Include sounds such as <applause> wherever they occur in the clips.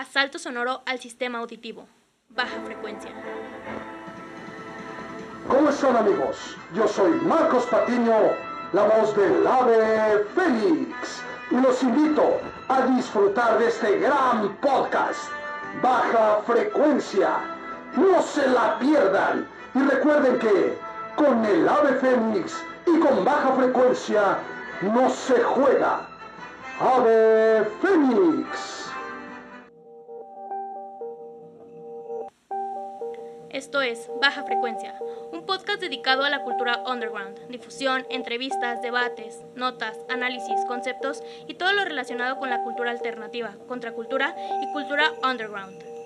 Asalto sonoro al sistema auditivo. Baja frecuencia. ¿Cómo están amigos? Yo soy Marcos Patiño, la voz del ave Fénix, y los invito a disfrutar de este gran podcast, Baja Frecuencia. No se la pierdan y recuerden que con el ave Fénix y con baja frecuencia no se juega. Ave Fénix. Esto es Baja Frecuencia, un podcast dedicado a la cultura underground, difusión, entrevistas, debates, notas, análisis, conceptos y todo lo relacionado con la cultura alternativa, contracultura y cultura underground.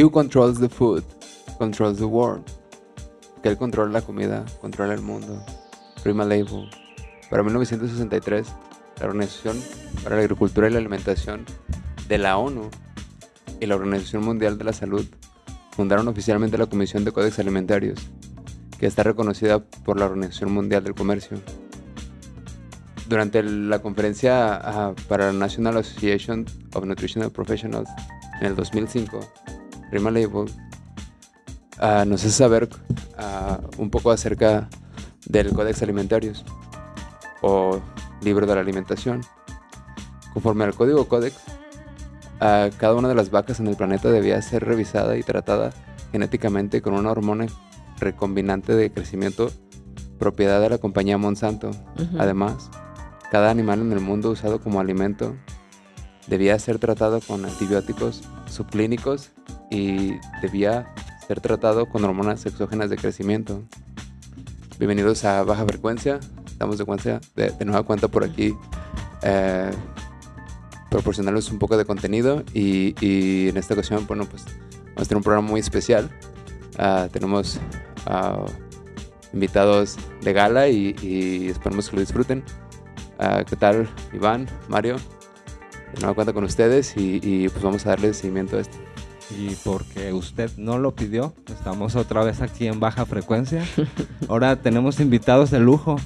Who controls the food controls the world. Que él controla la comida, controla el mundo. Prima Label. Para 1963, la Organización para la Agricultura y la Alimentación de la ONU y la Organización Mundial de la Salud fundaron oficialmente la Comisión de Códex Alimentarios, que está reconocida por la Organización Mundial del Comercio. Durante la conferencia ah, para la National Association of Nutritional Professionals en el 2005, Prima Label ah, nos hace saber ah, un poco acerca del Códex Alimentarios o Libro de la Alimentación. Conforme al Código Códex, ah, cada una de las vacas en el planeta debía ser revisada y tratada genéticamente con una hormona recombinante de crecimiento propiedad de la compañía Monsanto. Además, cada animal en el mundo usado como alimento debía ser tratado con antibióticos subclínicos y debía ser tratado con hormonas exógenas de crecimiento. Bienvenidos a Baja Frecuencia. Estamos de, cuenta, de, de nueva cuenta por aquí eh, proporcionarles un poco de contenido y, en esta ocasión, bueno, pues vamos a tener un programa muy especial. Uh, tenemos uh, invitados de gala y, y, esperamos que lo disfruten. Uh, ¿Qué tal, Iván, Mario? De nueva cuenta con ustedes y, y pues vamos a darle seguimiento a esto y porque usted no lo pidió, estamos otra vez aquí en baja frecuencia. <laughs> Ahora tenemos invitados de lujo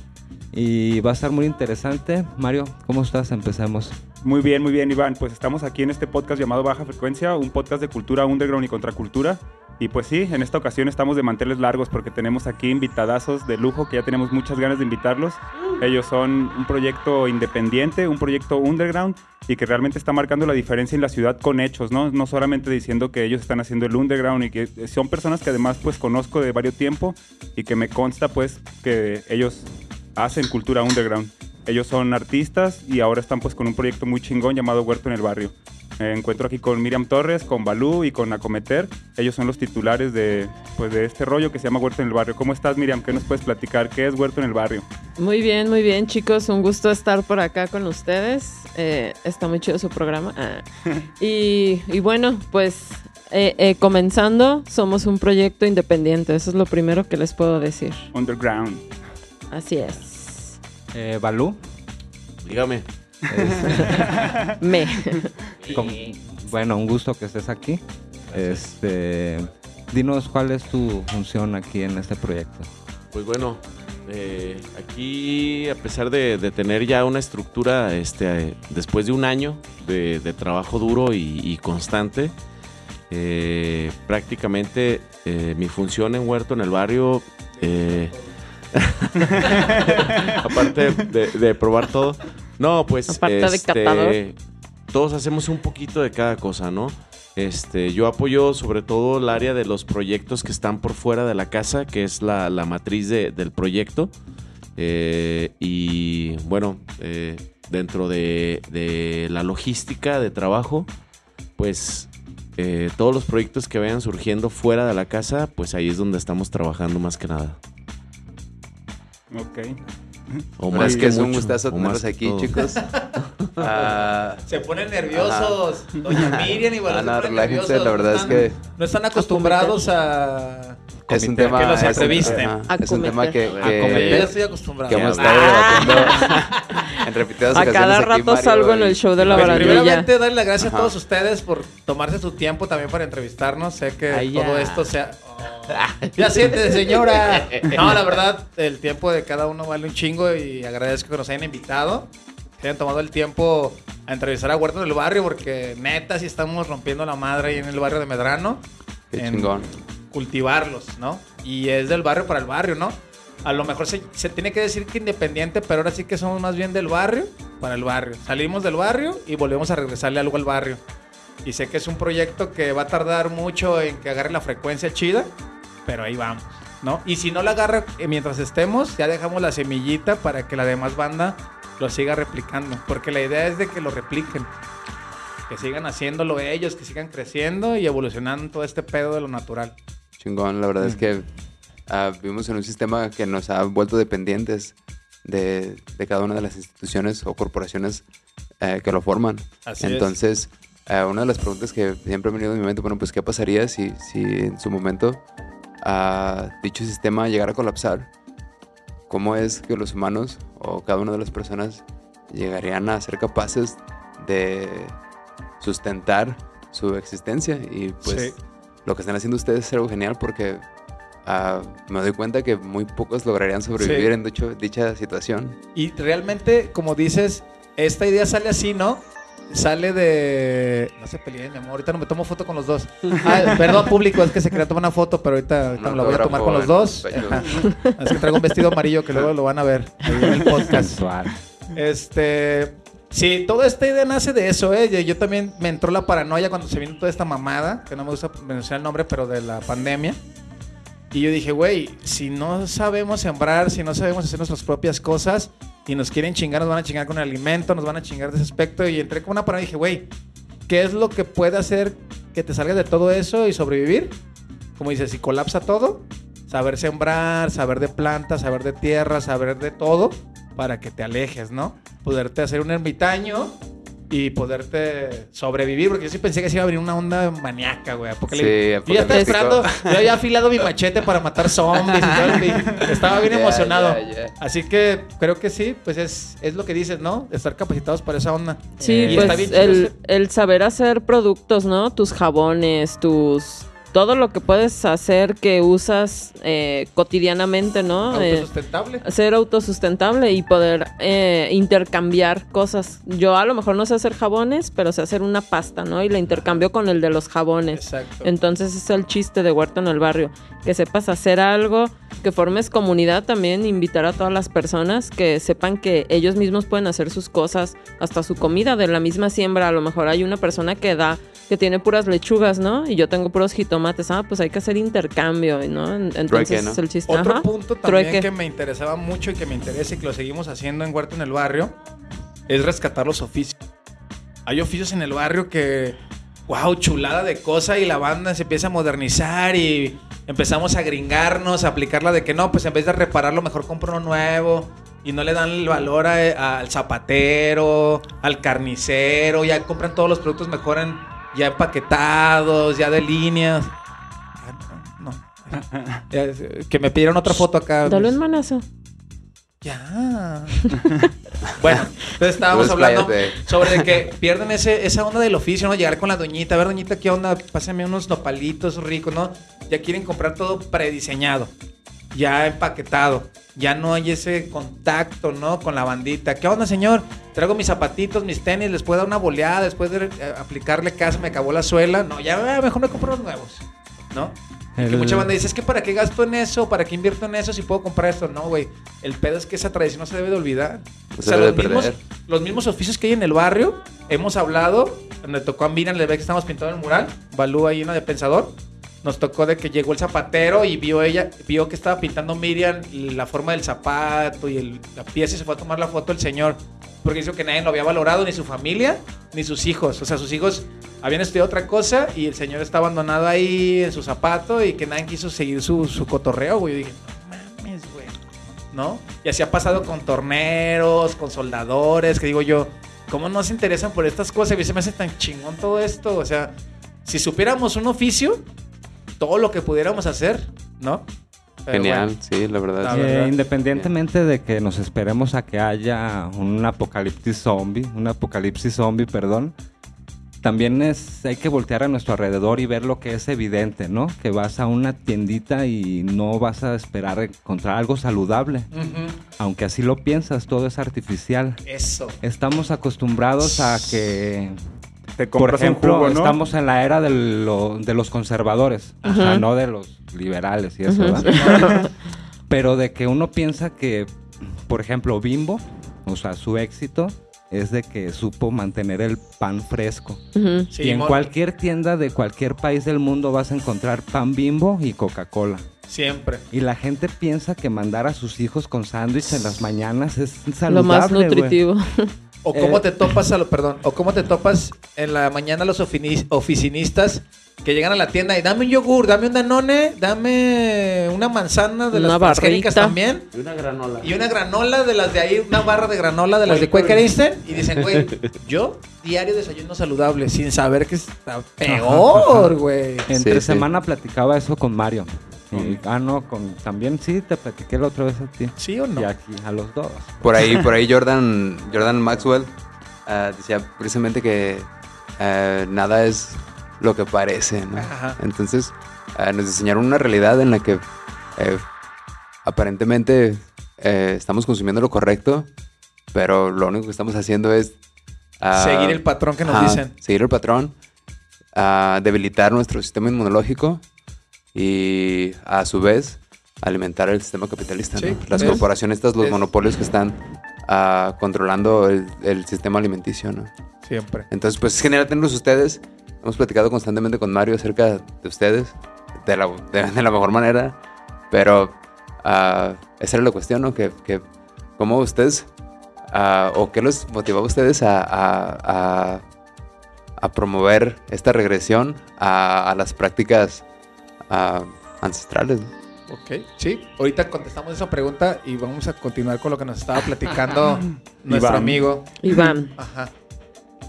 y va a estar muy interesante. Mario, ¿cómo estás? Empecemos. Muy bien, muy bien, Iván. Pues estamos aquí en este podcast llamado Baja Frecuencia, un podcast de cultura underground y contracultura. Y pues sí, en esta ocasión estamos de manteles largos porque tenemos aquí invitadazos de lujo que ya tenemos muchas ganas de invitarlos. Ellos son un proyecto independiente, un proyecto underground y que realmente está marcando la diferencia en la ciudad con hechos, ¿no? No solamente diciendo que ellos están haciendo el underground y que son personas que además pues conozco de varios tiempo y que me consta pues que ellos hacen cultura underground. Ellos son artistas y ahora están pues con un proyecto muy chingón llamado Huerto en el Barrio. Me encuentro aquí con Miriam Torres, con Balú y con Acometer. Ellos son los titulares de, pues, de este rollo que se llama Huerto en el Barrio. ¿Cómo estás, Miriam? ¿Qué nos puedes platicar? ¿Qué es Huerto en el Barrio? Muy bien, muy bien, chicos. Un gusto estar por acá con ustedes. Eh, está muy chido su programa. Ah. <laughs> y, y, bueno, pues eh, eh, comenzando, somos un proyecto independiente. Eso es lo primero que les puedo decir. Underground. Así es. Eh, Balú. Dígame. <laughs> Me. bueno, un gusto que estés aquí. Este, dinos cuál es tu función aquí en este proyecto. Pues bueno, eh, aquí a pesar de, de, tener ya una estructura, este, después de un año de, de trabajo duro y, y constante, eh, prácticamente eh, mi función en Huerto en el barrio, eh, <laughs> aparte de, de, probar todo, no, pues este, todos hacemos un poquito de cada cosa, ¿no? Este, yo apoyo sobre todo el área de los proyectos que están por fuera de la casa, que es la, la matriz de, del proyecto. Eh, y bueno, eh, dentro de, de, la logística de trabajo, pues eh, todos los proyectos que vayan surgiendo fuera de la casa, pues ahí es donde estamos trabajando más que nada. Ok. O más es que es un gustazo tenerlos aquí, chicos. <laughs> Ah, se ponen nerviosos. Doña <laughs> Miriam y bueno, no, nerviosos. La verdad es que no están acostumbrados a es un tema que los entrevisten. Es un, tema que, que, estoy acostumbrado. Que hemos estado debatiendo <laughs> en repetidas a cada rato salgo en el show de la pues barandilla. Primeramente, darle las gracias a todos ustedes por tomarse su tiempo también para entrevistarnos. Sé que todo esto sea... <laughs> ya siente, señora. <laughs> No, la verdad, el tiempo de cada uno vale un chingo y agradezco que nos hayan invitado. Que hayan tomado el tiempo a entrevistar a Huerto del Barrio porque neta sí estamos rompiendo la madre ahí en el barrio de Medrano. Qué chingón cultivarlos, ¿no? Y es del barrio para el barrio, ¿no? A lo mejor se, tiene que decir que independiente, pero ahora sí que somos más bien del barrio para el barrio. Salimos del barrio y volvemos a regresarle algo al barrio. Y sé que es un proyecto que va a tardar mucho en que agarre la frecuencia chida, pero ahí vamos, ¿no? Y si no la agarra eh, mientras estemos, ya dejamos la semillita para que la demás banda lo siga replicando, porque la idea es de que lo repliquen que sigan haciéndolo ellos, que sigan creciendo y evolucionando todo este pedo de lo natural chingón. La verdad es que ah, vivimos en un sistema que nos ha vuelto dependientes de, cada una de las instituciones o corporaciones eh, que lo forman. Entonces, eh, una de las preguntas que siempre ha venido a mi mente, bueno, pues, ¿qué pasaría si, si en su momento uh, dicho sistema llegara a colapsar? ¿Cómo es que los humanos o cada una de las personas llegarían a ser capaces de sustentar su existencia? Y pues lo que están haciendo ustedes es algo genial porque ah, me doy cuenta que muy pocos lograrían sobrevivir en dicha situación. Y realmente, como dices, esta idea sale así, ¿no? Sale de. No se peleen, mi amor. Ahorita no me tomo foto con los dos. Ah, perdón, público, es que se quería tomar una foto, pero ahorita, me la voy a tomar con los dos. es que traigo un vestido amarillo que luego lo van a ver en el podcast. Este. Sí, toda esta idea nace de eso, ¿eh? Yo también me entró la paranoia cuando se vino toda esta mamada, que no me gusta mencionar el nombre, pero de la pandemia. Y yo dije, güey, si no sabemos sembrar, si no sabemos hacer nuestras propias cosas y nos quieren chingar, nos van a chingar con el alimento, nos van a chingar de ese aspecto. Y entré con una paranoia y dije, güey, ¿qué es lo que puede hacer que te salgas de todo eso y sobrevivir? Como dices, si colapsa todo, saber sembrar, saber de plantas, saber de tierra, saber de todo para que te alejes, ¿no? Poderte hacer un ermitaño y poderte sobrevivir, porque yo sí pensé que se iba a venir una onda maníaca, güey. Sí, yo ya estaba esperando, yo había afilado mi machete para matar zombies y todo, <laughs> estaba bien emocionado. Así que creo que sí, pues es, es lo que dices, ¿no? Estar capacitados para esa onda. Sí, pues el, el saber hacer productos, ¿no? Tus jabones, tus todo lo que puedes hacer que usas eh, cotidianamente, ¿no? Eh, autosustentable. ser autosustentable y poder eh, intercambiar cosas. Yo a lo mejor no sé hacer jabones, pero sé hacer una pasta, ¿no? Y la intercambio con el de los jabones. Exacto. Entonces es el chiste de Huerto en el Barrio. Que sepas hacer algo, que formes comunidad también, invitar a todas las personas que sepan que ellos mismos pueden hacer sus cosas, hasta su comida de la misma siembra. A lo mejor hay una persona que da que tiene puras lechugas, ¿no? Y yo tengo puros jitomates. Ah, pues hay que hacer intercambio, ¿no? Entonces es el chiste. Otro punto también que me interesaba mucho y que me interesa y que lo seguimos haciendo en Huerto en el Barrio es rescatar los oficios. Hay oficios en el barrio que, wow, chulada de cosa y la banda se empieza a modernizar y empezamos a gringarnos, a aplicarla de que no, pues en vez de repararlo, mejor compro uno nuevo y no le dan el valor al zapatero, al carnicero, ya compran todos los productos mejor en ya empaquetados, ya de líneas. No. <laughs> que me pidieron otra foto acá. Dale un manazo. Ya. bueno, entonces estábamos hablando sobre que pierden ese, esa onda del oficio, ¿no? Llegar con la doñita, a ver, doñita, ¿qué onda? Pásame unos nopalitos ricos, ¿no? Ya quieren comprar todo prediseñado, ya empaquetado. Ya no hay ese contacto, ¿no? Con la bandita. ¿Qué onda, señor? traigo mis zapatitos, mis tenis, les puedo dar una boleada, después de eh, aplicarle casa me acabó la suela. No, ya mejor me compro los nuevos, ¿no? Que mucha banda dice, es que para qué gasto en eso, para qué invierto en eso si puedo comprar esto. No, güey. El pedo es que esa tradición no se debe de olvidar. o sea, los, mismos, los mismos oficios que hay en el barrio, hemos hablado, donde tocó a Miriam, le ve que estamos pintando el mural, Balú ahí una de pensador. Nos tocó de que llegó el zapatero y vio ella, vio que estaba pintando Miriam la forma del zapato y la pieza y se fue a tomar la foto el señor porque dijo que nadie lo había valorado, ni su familia, ni sus hijos. O sea, sus hijos habían estudiado otra cosa y el señor está abandonado ahí en su zapato y que nadie quiso seguir su, su cotorreo, güey. Yo dije, no mames, güey. ¿no? Y así ha pasado con torneros, con soldadores, que digo yo, ¿cómo no se interesan por estas cosas? Y se me hace tan chingón todo esto. O sea, si supiéramos un oficio, todo lo que pudiéramos hacer, ¿no? Genial, sí, la verdad. Eh, independientemente de que nos esperemos a que haya un apocalipsis zombie, un apocalipsis zombie, perdón, también es hay que voltear a nuestro alrededor y ver lo que es evidente, ¿no? Que vas a una tiendita y no vas a esperar encontrar algo saludable. Aunque así lo piensas, todo es artificial. Eso. Estamos acostumbrados a que por ejemplo, estamos en la era de, los conservadores, no de los liberales y eso, Pero de que uno piensa que, por ejemplo, Bimbo, o sea, su éxito es de que supo mantener el pan fresco. y en cualquier tienda de cualquier país del mundo vas a encontrar pan bimbo y Coca-Cola. Siempre. Y la gente piensa que mandar a sus hijos con sándwich en las mañanas es saludable. Lo más nutritivo. <laughs> O cómo eh, te topas a lo, perdón, o cómo te topas en la mañana los oficinistas que llegan a la tienda y dame un yogur, dame un danone, dame una manzana de las transgénicas también. Y una granola. Y una granola de las de ahí, una barra de granola de las de Quaker Instant. Y dicen, güey, <laughs> yo diario desayuno saludable sin saber que está <laughs> peor, güey. Entre semana platicaba eso con Mario. Ah, no, con, también sí, te platiqué la otra vez a ti. ¿Sí o no? Y aquí, a los dos. Por ahí, <laughs> por ahí Jordan, Jordan Maxwell ah, decía precisamente que ah, nada es lo que parece, ¿no? Entonces, eh, nos diseñaron una realidad en la que eh, aparentemente eh, estamos consumiendo lo correcto, pero lo único que estamos haciendo es... Ah, seguir el patrón que nos dicen. Seguir el patrón, ah, debilitar nuestro sistema inmunológico y a su vez alimentar el sistema capitalista. Las corporaciones, estas, los monopolios que están ah, controlando el, el, sistema alimenticio. ¿no? Siempre. Entonces, pues es genial tenerlos ustedes. Hemos platicado constantemente con Mario acerca de ustedes, de la, de, la mejor manera, pero uh, esa era la cuestión, ¿no? Que, que cómo ustedes, uh, o qué los motivaba a ustedes a, a, a, promover esta regresión a, las prácticas uh, ancestrales. Ok, sí. Ahorita contestamos esa pregunta y vamos a continuar con lo que nos estaba <laughs> platicando nuestro amigo Iván. Ajá.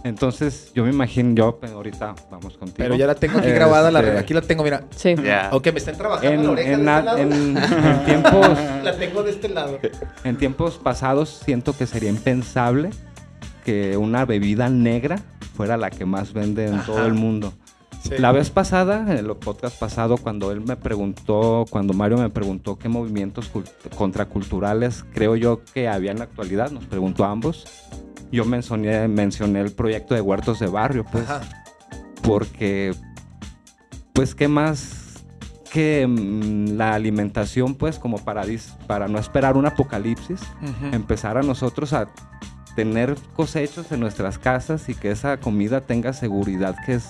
Entonces, yo me imagino, yo ahorita vamos contigo. Pero ya la tengo aquí grabada, la, este, aquí la tengo, mira. Sí. Aunque me estén trabajando en, la oreja en, de este lado. <laughs> En, tiempos... la tengo de este lado. En tiempos pasados siento que sería impensable que una bebida negra fuera la que más vende en todo el mundo. La vez pasada, en el podcast pasado, cuando él me preguntó, cuando Mario me preguntó qué movimientos contraculturales creo yo que había en la actualidad, nos preguntó a ambos yo mencioné, mencioné el proyecto de huertos de barrio, pues. Porque, pues, ¿qué más que mm, la alimentación, pues, como para, para no esperar un apocalipsis, empezar a nosotros a tener cosechas en nuestras casas y que esa comida tenga seguridad que es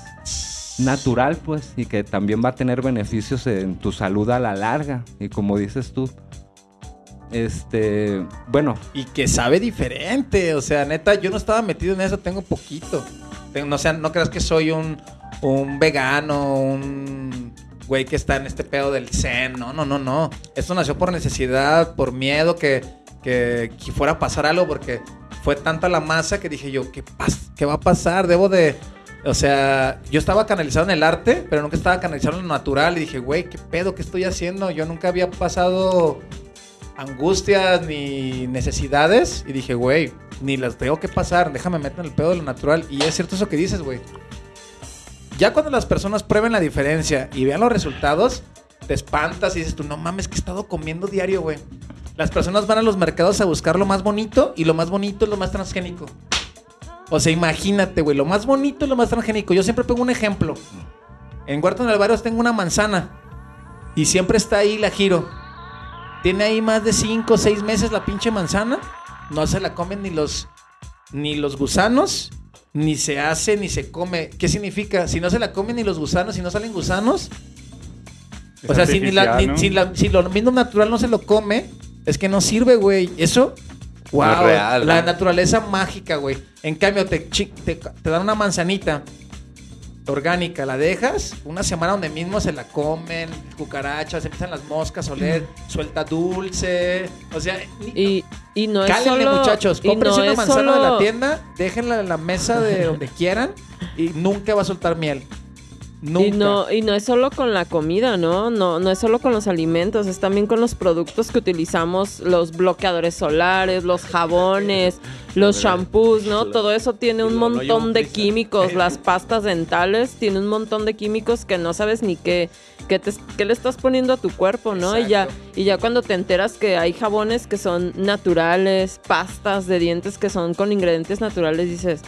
natural, pues, y que también va a tener beneficios en tu salud a la larga. Y como dices tú, este, bueno. Y que sabe diferente. O sea, neta, yo no estaba metido en eso, tengo poquito. no, sea, no creas que soy un, un vegano, un güey que está en este pedo del zen. No, no, no, no. Esto nació por necesidad, por miedo que, que, fuera a pasar algo, porque fue tanta la masa que dije yo, ¿qué, ¿qué va a pasar? Debo de. O sea, yo estaba canalizado en el arte, pero nunca estaba canalizado en lo natural. Y dije, güey, ¿qué pedo? ¿Qué estoy haciendo? Yo nunca había pasado angustias ni necesidades. Y dije, güey, ni las tengo que pasar, déjame meter en el pedo de lo natural. Y es cierto eso que dices, güey. Ya cuando las personas prueben la diferencia y vean los resultados, te espantas y dices tú, no mames, que he estado comiendo diario, güey. Las personas van a los mercados a buscar lo más bonito y lo más bonito es lo más transgénico. O sea, imagínate, güey, lo más bonito es lo más transgénico. Yo siempre pongo un ejemplo. En Huerto Barrio tengo una manzana y siempre está ahí la giro. Tiene ahí más de 5 o 6 meses la pinche manzana. No se la comen ni los, ni los gusanos, ni se hace, ni se come. ¿Qué significa? Si no se la comen ni los gusanos, si no salen gusanos. o sea, si, ni la, si, lo mismo natural no se lo come, es que no sirve, güey. Eso, wow. la naturaleza mágica, güey. En cambio, te, te, te dan una manzanita orgánica, la dejas una semana donde mismo se la comen, cucarachas, empiezan las moscas a oler, suelta dulce, o sea, y, y no es solo, muchachos, cómprense una manzana de la tienda, déjenla en la mesa de <laughs> donde quieran y nunca va a soltar miel. Y no, y no es solo con la comida, ¿no? ¿no? No es solo con los alimentos, es también con los productos que utilizamos, los bloqueadores solares, los jabones, los shampoos, ¿no? Todo eso tiene un montón de químicos, <laughs> las pastas dentales tienen un montón de químicos que no sabes ni qué, qué, qué le estás poniendo a tu cuerpo, ¿no? Y ya, y ya cuando te enteras que hay jabones que son naturales, pastas de dientes que son con ingredientes naturales, dices,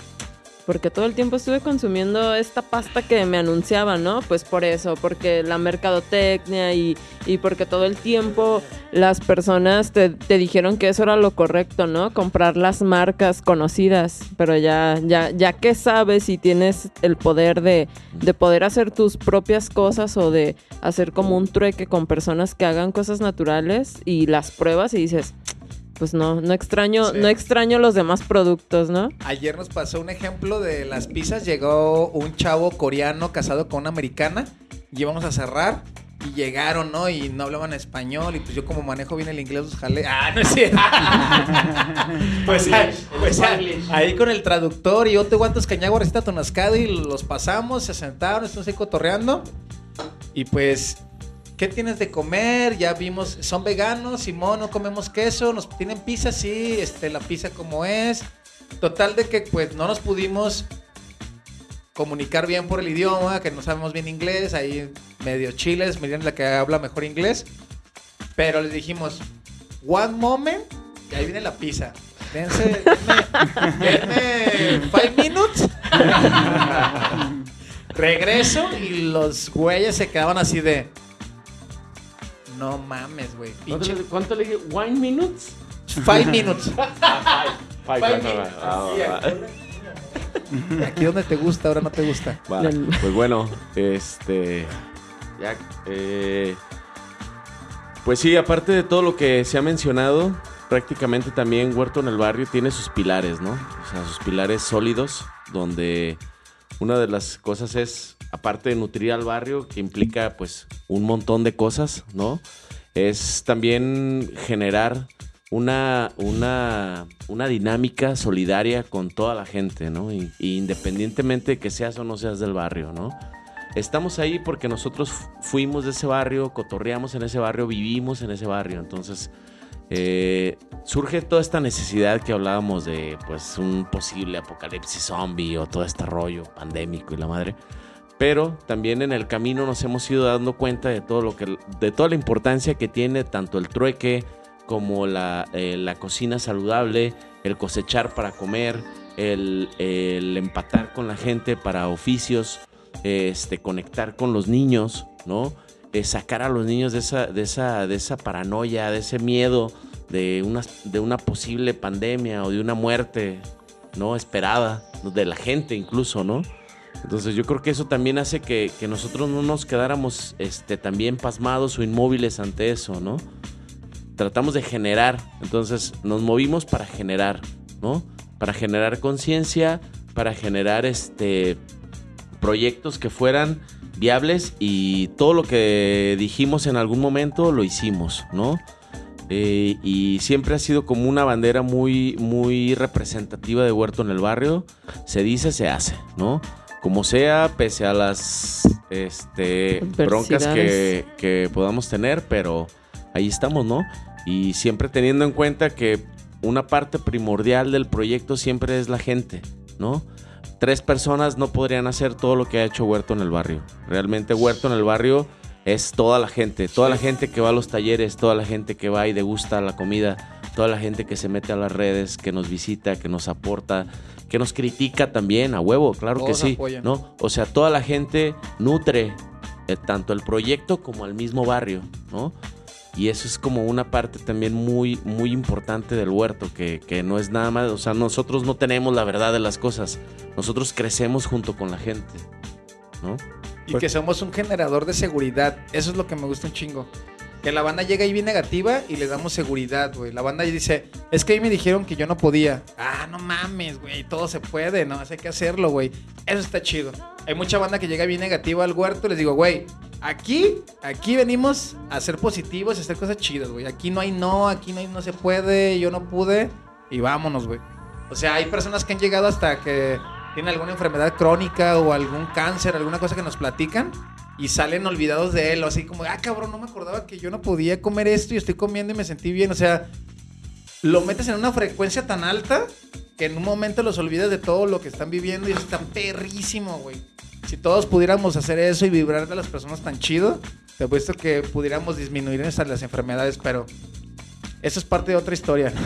porque todo el tiempo estuve consumiendo esta pasta que me anunciaban, ¿no? Pues por eso, porque la mercadotecnia y, y porque todo el tiempo las personas te, te, dijeron que eso era lo correcto, ¿no? Comprar las marcas conocidas, pero ya, ya, ya que sabes y tienes el poder de, de poder hacer tus propias cosas o de hacer como un trueque con personas que hagan cosas naturales y las pruebas y dices, pues no, no extraño, no extraño los demás productos, ¿no? Ayer nos pasó un ejemplo de las pizzas. Llegó un chavo coreano casado con una americana y íbamos a cerrar. Y llegaron, ¿no? Y no hablaban español. Y pues yo como manejo bien el inglés, los jalé. Ah, no es cierto. <laughs> pues, pues ahí, con el traductor y yo te guantos cañagua receta tonascado y los pasamos, se sentaron, estamos ahí cotorreando. Y pues ¿Qué tienes de comer? Ya vimos, son veganos, Simón, no comemos queso, nos tienen pizza, sí, este, la pizza como es. Total de que pues no nos pudimos comunicar bien por el idioma, que no sabemos bien inglés, ahí medio chiles, miren la que habla mejor inglés. Pero les dijimos, one moment, y ahí viene la pizza. Dense, denme, five minutes. Regreso y los güeyes se quedaban así de... No mames, güey. ¿Cuánto, le dije? ¿One minutes? Five minutes. <laughs> five, minutes. Aquí donde te gusta, ahora no te gusta. pues bueno, este. Ya, eh, pues sí, aparte de todo lo que se ha mencionado, prácticamente también Huerto en el Barrio tiene sus pilares, ¿no? O sea, sus pilares sólidos, donde una de las cosas es aparte de nutrir al barrio, que implica pues un montón de cosas, ¿no? Es también generar una, una, una dinámica solidaria con toda la gente, ¿no? Y, independientemente de que seas o no seas del barrio, ¿no? Estamos ahí porque nosotros fuimos de ese barrio, cotorreamos en ese barrio, vivimos en ese barrio. Entonces, eh, surge toda esta necesidad que hablábamos de pues un posible apocalipsis zombie o todo este rollo pandémico y la madre pero también en el camino nos hemos ido dando cuenta de todo lo que de toda la importancia que tiene tanto el trueque como la, eh, cocina saludable, el cosechar para comer, el, empatar con la gente para oficios, este, conectar con los niños, ¿no? Eh, sacar a los niños de esa, de esa, de esa paranoia, de ese miedo de una, de una posible pandemia o de una muerte, ¿no? Esperada, de la gente incluso, ¿no? Entonces yo creo que eso también hace que, nosotros no nos quedáramos este, también pasmados o inmóviles ante eso, ¿no? Tratamos de generar, entonces nos movimos para generar, ¿no? Para generar conciencia, para generar este, proyectos que fueran viables y todo lo que dijimos en algún momento lo hicimos, ¿no? Eh, y siempre ha sido como una bandera muy, muy representativa de Huerto en el barrio. Se dice, se hace, ¿no? Como sea, pese a las este, broncas que, podamos tener, pero ahí estamos, ¿no? Y siempre teniendo en cuenta que una parte primordial del proyecto siempre es la gente, ¿no? Tres personas no podrían hacer todo lo que ha hecho Huerto en el barrio. Realmente Huerto en el barrio es toda la gente, toda la gente que va a los talleres, toda la gente que va y degusta la comida, toda la gente que se mete a las redes, que nos visita, que nos aporta, que nos critica también a huevo, claro que sí, ¿no? O sea, toda la gente nutre eh, tanto el proyecto como al mismo barrio, ¿no? Y eso es como una parte también muy, muy importante del huerto, que, que, no es nada más, o sea, nosotros no tenemos la verdad de las cosas, nosotros crecemos junto con la gente, ¿no? Y que somos un generador de seguridad, eso es lo que me gusta un chingo. Que la banda llega ahí bien negativa y le damos seguridad, güey. La banda dice, es que ahí me dijeron que yo no podía. Ah, no mames, güey, todo se puede, ¿no? Hay que hacerlo, güey. Eso está chido. Hay mucha banda que llega bien negativa al huerto. Les digo, güey, aquí, aquí venimos a ser positivos a hacer cosas chidas, güey. Aquí no hay no, aquí no hay no se puede, yo no pude. Y vámonos, güey. O sea, hay personas que han llegado hasta que tienen alguna enfermedad crónica o algún cáncer, alguna cosa que nos platican y salen olvidados de él, o así como, ah, cabrón, no me acordaba que yo no podía comer esto y estoy comiendo y me sentí bien, o sea, lo metes en una frecuencia tan alta que en un momento los olvidas de todo lo que están viviendo y eso está perrísimo, güey. Si todos pudiéramos hacer eso y vibrar de las personas tan chido, te apuesto que pudiéramos disminuir esas las enfermedades, pero eso es parte de otra historia. <laughs>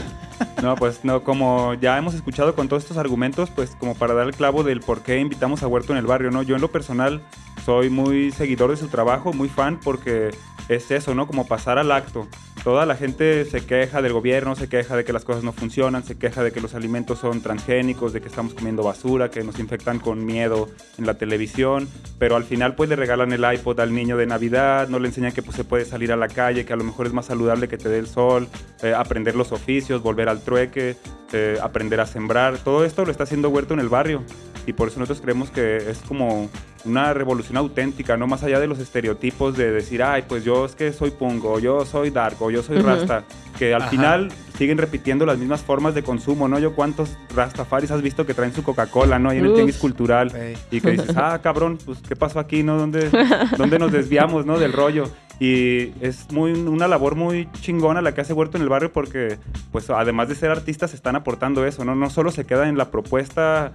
No, pues no, como ya hemos escuchado con todos estos argumentos, pues como para dar el clavo del por qué invitamos a Huerto en el barrio, ¿no? Yo en lo personal soy muy seguidor de su trabajo, muy fan, porque es eso, ¿no? Como pasar al acto. Toda la gente se queja del gobierno, se queja de que las cosas no funcionan, se queja de que los alimentos son transgénicos, de que estamos comiendo basura, que nos infectan con miedo en la televisión, pero al final pues le regalan el iPod al niño de Navidad, no le enseñan que pues, se puede salir a la calle, que a lo mejor es más saludable que te dé el sol, eh, aprender los oficios, volver al trueque, eh, aprender a sembrar. Todo esto lo está haciendo Huerto en el barrio y por eso nosotros creemos que es como una revolución auténtica, no más allá de los estereotipos de decir, ay, pues yo es que soy pungo, yo soy dark, o yo soy rasta, que al final siguen repitiendo las mismas formas de consumo, ¿no? Yo cuántos rastafaris has visto que traen su Coca-Cola, ¿no? Y en el tianguis cultural, y que dices, ah, cabrón, pues ¿qué pasó aquí, no? ¿Dónde, dónde nos desviamos, ¿no? Del rollo. Y es muy una labor muy chingona la que hace Huerto en el barrio porque, pues, además de ser artistas, están aportando eso, ¿no? No solo se queda en la propuesta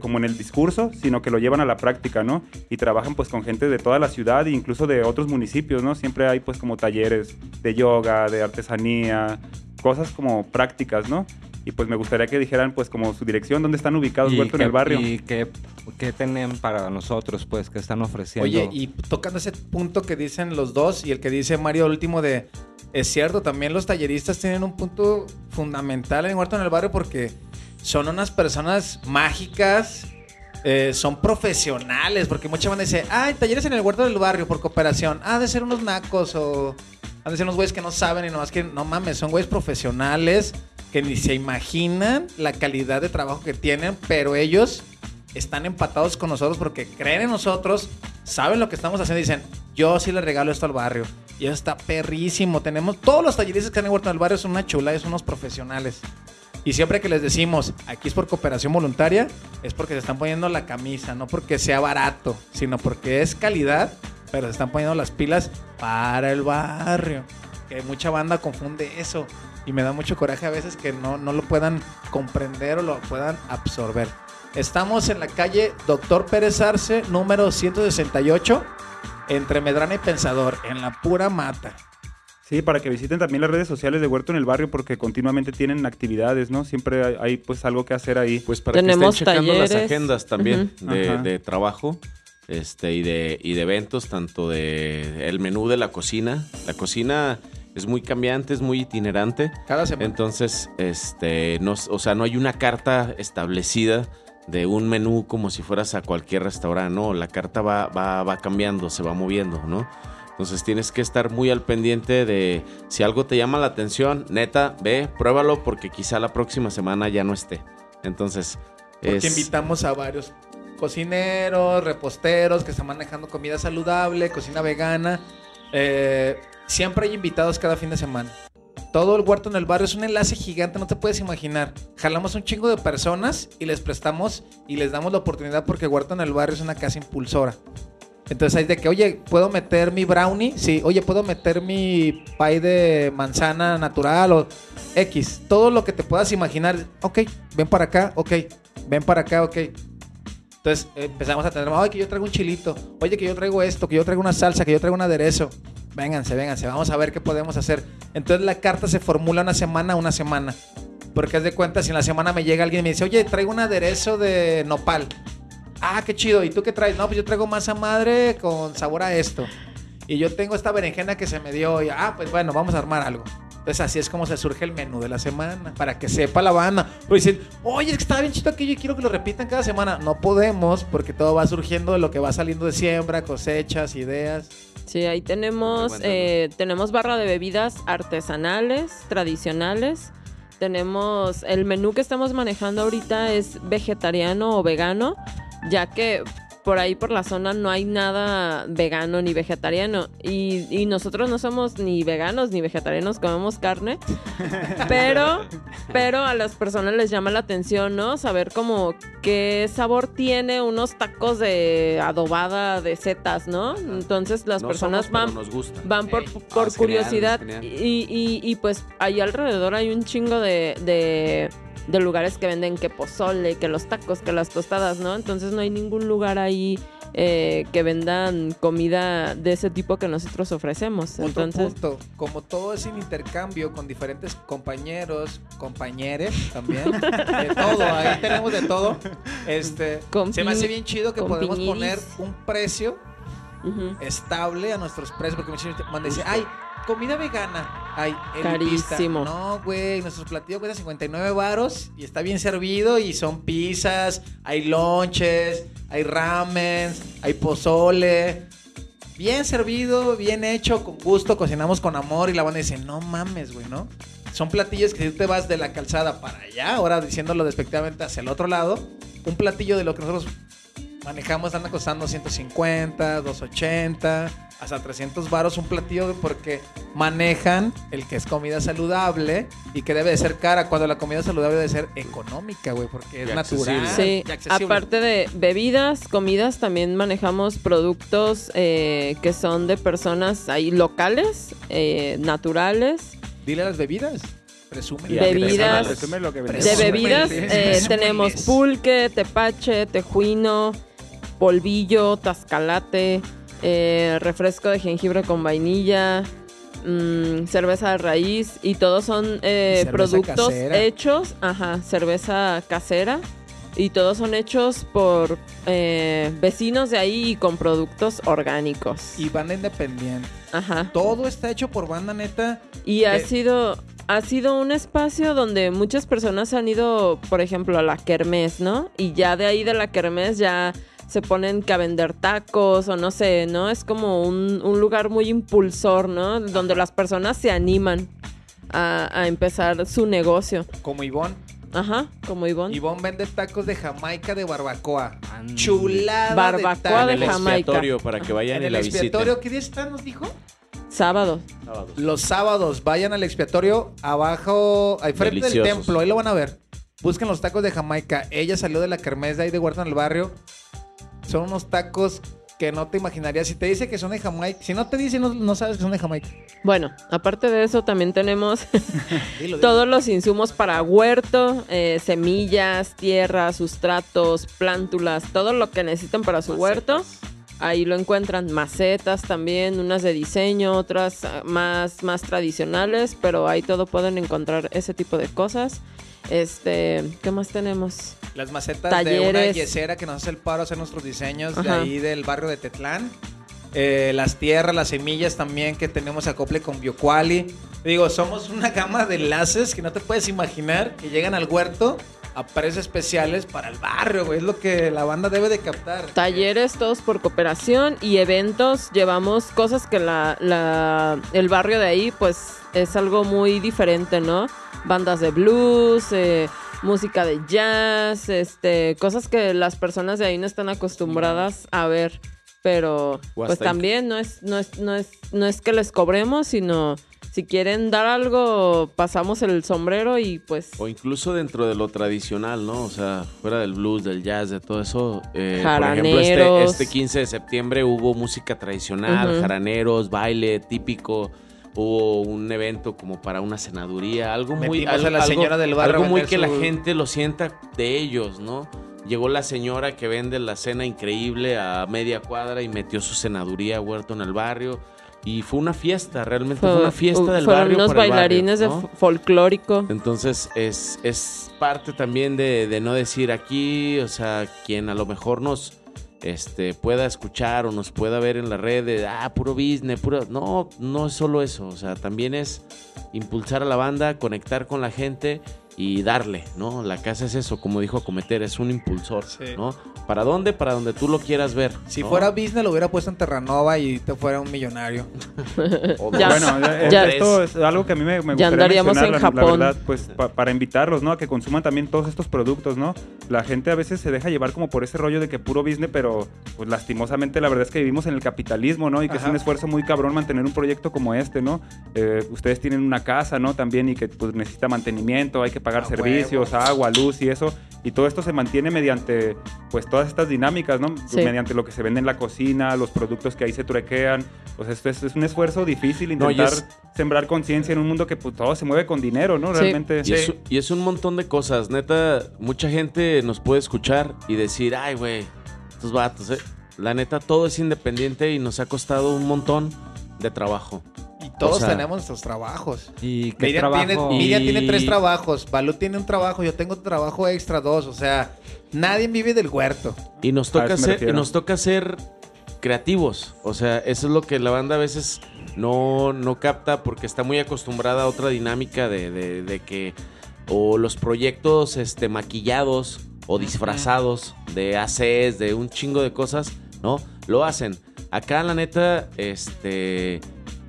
como en el discurso, sino que lo llevan a la práctica, ¿no? Y trabajan pues con gente de toda la ciudad e incluso de otros municipios, ¿no? Siempre hay pues como talleres de yoga, de artesanía, cosas como prácticas, ¿no? Y pues me gustaría que dijeran pues como su dirección, dónde están ubicados Huerto en el barrio. Y qué, qué tienen para nosotros, pues, que están ofreciendo. Oye, y tocando ese punto que dicen los dos y el que dice Mario último de, es cierto, también los talleristas tienen un punto fundamental en Huerto en el barrio porque son unas personas mágicas, eh, son profesionales, porque mucha gente dice, ah, talleres en el huerto del barrio por cooperación, ah, de ser unos nacos o han de ser unos güeyes que no saben y nomás que, no mames, son güeyes profesionales que ni se imaginan la calidad de trabajo que tienen, pero ellos están empatados con nosotros porque creen en nosotros, saben lo que estamos haciendo y dicen, yo sí le regalo esto al barrio. Y eso está perrísimo. Tenemos todos los talleristas que han en Huerto del Barrio son una chula, son unos profesionales. Y siempre que les decimos, aquí es por cooperación voluntaria, es porque se están poniendo la camisa, no porque sea barato, sino porque es calidad, pero se están poniendo las pilas para el barrio. Que mucha banda confunde eso. Y me da mucho coraje a veces que no, no lo puedan comprender o lo puedan absorber. Estamos en la calle Doctor Pérez Arce, número 168, entre Medrana y Pensador, en la pura mata. Sí, para que visiten también las redes sociales de Huerto en el Barrio porque continuamente tienen actividades, ¿no? Siempre hay, pues algo que hacer ahí. Pues para que estén checando las agendas también de, trabajo este y de, y de eventos, tanto de el menú de la cocina. La cocina es muy cambiante, es muy itinerante. Cada semana. Entonces, este, no, o sea, no hay una carta establecida de un menú como si fueras a cualquier restaurante, no, la carta va, va, va cambiando, se va moviendo, ¿no? Entonces tienes que estar muy al pendiente de si algo te llama la atención, neta, ve, pruébalo porque quizá la próxima semana ya no esté. Entonces, porque invitamos a varios cocineros, reposteros que están manejando comida saludable, cocina vegana. Eh, siempre hay invitados cada fin de semana. Todo el huerto en el barrio es un enlace gigante, no te puedes imaginar. Jalamos un chingo de personas y les prestamos y les damos la oportunidad porque Huerto en el barrio es una casa impulsora. Entonces hay de que, oye, ¿puedo meter mi brownie? Sí, oye, ¿puedo meter mi pie de manzana natural o X? Todo lo que te puedas imaginar. Ok, ven para acá, ok, ven para acá, ok. Entonces empezamos a tener, oye, que yo traigo un chilito, oye, que yo traigo esto, que yo traigo una salsa, que yo traigo un aderezo. Vénganse, vénganse, vamos a ver qué podemos hacer. Entonces la carta se formula una semana, una semana. Porque es de cuenta, si en la semana me llega alguien y me dice, oye, traigo un aderezo de nopal. Ah, qué chido. ¿Y tú qué traes? No, pues yo traigo masa madre con sabor a esto. Y yo tengo esta berenjena que se me dio. Y, ah, pues bueno, vamos a armar algo. Entonces así es como se surge el menú de la semana, para que sepa la banda. O dicen, oye, es que estaba bien chido aquello y quiero que lo repitan cada semana. No podemos, porque todo va surgiendo de lo que va saliendo de siembra, cosechas, ideas. Sí, ahí tenemos, eh, tenemos barra de bebidas artesanales, tradicionales. Tenemos, el menú que estamos manejando ahorita es vegetariano o vegano, ya que por ahí por la zona no hay nada vegano ni vegetariano. Y, nosotros no somos ni veganos ni vegetarianos, comemos carne. <laughs> pero, pero a las personas les llama la atención, ¿no? Saber como qué sabor tiene unos tacos de adobada de setas, ¿no? Entonces las personas van, van por, por ah, curiosidad. y, y, pues ahí alrededor hay un chingo de de lugares que venden que pozole, que los tacos, que las tostadas, ¿no? Entonces no hay ningún lugar ahí eh, que vendan comida de ese tipo que nosotros ofrecemos. Entonces, como todo es en intercambio con diferentes compañeros, compañeres también, <laughs> de todo, ahí tenemos de todo. Este, se me hace bien chido que podemos poner un precio estable a nuestros precios, porque me dice, ay, comida vegana. Ay, Carísimo. No, güey, nuestro platillo cuesta 59 varos y está bien servido y son pizzas, hay lonches, hay ramen, hay pozole. Bien servido, bien hecho, con gusto, cocinamos con amor y la banda dice, no mames, güey, ¿no? Son platillos que si tú te vas de la calzada para allá, ahora diciéndolo despectivamente hacia el otro lado, un platillo de lo que nosotros manejamos anda costando 150, 280, hasta 300 varos un platillo porque manejan el que es comida saludable y que debe de ser cara cuando la comida saludable debe ser económica, güey, porque es natural. Sí, aparte de bebidas, comidas, también manejamos productos eh, que son de personas ahí locales, eh, naturales. Dile las bebidas. Presume bebidas, de bebidas eh, tenemos pulque, tepache, tejuino, polvillo, tascalate, eh, refresco de jengibre con vainilla, mm, cerveza de raíz y todos son eh, productos hechos, ajá, cerveza casera y todos son hechos por eh, vecinos de ahí y con productos orgánicos. Y banda independiente. Ajá. Todo está hecho por banda neta. Y ha sido ha sido un espacio donde muchas personas han ido, por ejemplo, a la kermés, ¿no? Y ya de ahí de la kermés ya se ponen que a vender tacos o no sé, ¿no? Es como un, lugar muy impulsor, ¿no? Donde las personas se animan a, empezar su negocio. Como Ivonne. Ajá, como Ivonne. Ivonne vende tacos de Jamaica de barbacoa. Chulada barbacoa de, Jamaica. para que vayan en el expiatorio. ¿Qué día está, nos dijo? Sábados. Los sábados vayan al expiatorio abajo, al frente del templo, ahí lo van a ver. Busquen los tacos de Jamaica. Ella salió de la kermés de ahí de Huerta en el barrio son unos tacos que no te imaginarías. Si te dice que son de Jamaica, si no te dice, no, sabes que son de Jamaica. Bueno, aparte de eso, también tenemos <laughs> todos los insumos para huerto, eh, semillas, tierra, sustratos, plántulas, todo lo que necesitan para su huerto. Ahí lo encuentran macetas también, unas de diseño, otras ah, más, más tradicionales, pero ahí todo pueden encontrar ese tipo de cosas. Este, ¿qué más tenemos? Las macetas de una yesera que nos hace el paro hacer nuestros diseños de ahí del barrio de Tetlán. Eh, las tierras, las semillas también que tenemos acople con Bioquali. Digo, somos una gama de enlaces que no te puedes imaginar que llegan al huerto a precios especiales para el barrio, güey. Es lo que la banda debe de captar. Talleres todos por cooperación y eventos. Llevamos cosas que la, el barrio de ahí, pues, es algo muy diferente, ¿no? bandas de blues, eh, música de jazz, este, cosas que las personas de ahí no están acostumbradas a ver. Pero pues también no es, no es, no es, no es que les cobremos, sino si quieren dar algo, pasamos el sombrero y pues. O incluso dentro de lo tradicional, ¿no? O sea, fuera del blues, del jazz, de todo eso. Eh, por ejemplo, este, este 15 de septiembre hubo música tradicional, jaraneros, baile típico hubo un evento como para una senaduría, algo muy algo, la señora del barrio algo muy que la gente lo sienta de ellos, ¿no? Llegó la señora que vende la cena increíble a media cuadra y metió su senaduría huerto en el barrio. Y fue una fiesta, realmente fue, una fiesta del barrio. unos bailarines de folclórico. Entonces es, es parte también de, de no decir aquí, o sea, quien a lo mejor nos, este, pueda escuchar o nos pueda ver en la red de, ah, puro business, puro... No, no es solo eso, o sea, también es impulsar a la banda, conectar con la gente y darle, ¿no? La casa es eso, como dijo Cometer, es un impulsor, ¿no? ¿Para dónde? Para donde tú lo quieras ver. Si fuera business lo hubiera puesto en Terranova y te fuera un millonario. <laughs> bueno, esto es algo que a mí me, me ya gustaría andaríamos en la, Japón. la verdad, pues para invitarlos, ¿no? A que consuman también todos estos productos, ¿no? La gente a veces se deja llevar como por ese rollo de que puro business, pero pues lastimosamente la verdad es que vivimos en el capitalismo, ¿no? Y que es un esfuerzo muy cabrón mantener un proyecto como este, ¿no? Eh, ustedes tienen una casa, ¿no? También y que pues necesita mantenimiento, hay que pagar servicios, agua, luz y eso. Y todo esto se mantiene mediante pues todas estas dinámicas, ¿no? Sí. Mediante lo que se vende en la cocina, los productos que ahí se truequean. Pues esto es, es un esfuerzo difícil No, intentar es- sembrar conciencia en un mundo que pues, todo se mueve con dinero, ¿no? Sí. Realmente. Y, es, y es un montón de cosas. Neta, mucha gente nos puede escuchar y decir, ay, güey, estos vatos, eh". La neta, todo es independiente y nos ha costado un montón de trabajo. Todos O sea, tenemos nuestros trabajos. ¿Y qué Miriam trabajo? tiene, Miriam Y- tiene tres trabajos, Balú tiene un trabajo, yo tengo trabajo extra dos, o sea, nadie vive del huerto. Y nos toca ser, y nos toca ser creativos. O sea, eso es lo que la banda a veces no, no capta porque está muy acostumbrada a otra dinámica de, de- de que o los proyectos este, maquillados o disfrazados de ACs, de un chingo de cosas, ¿no? Lo hacen. Acá, la neta, este...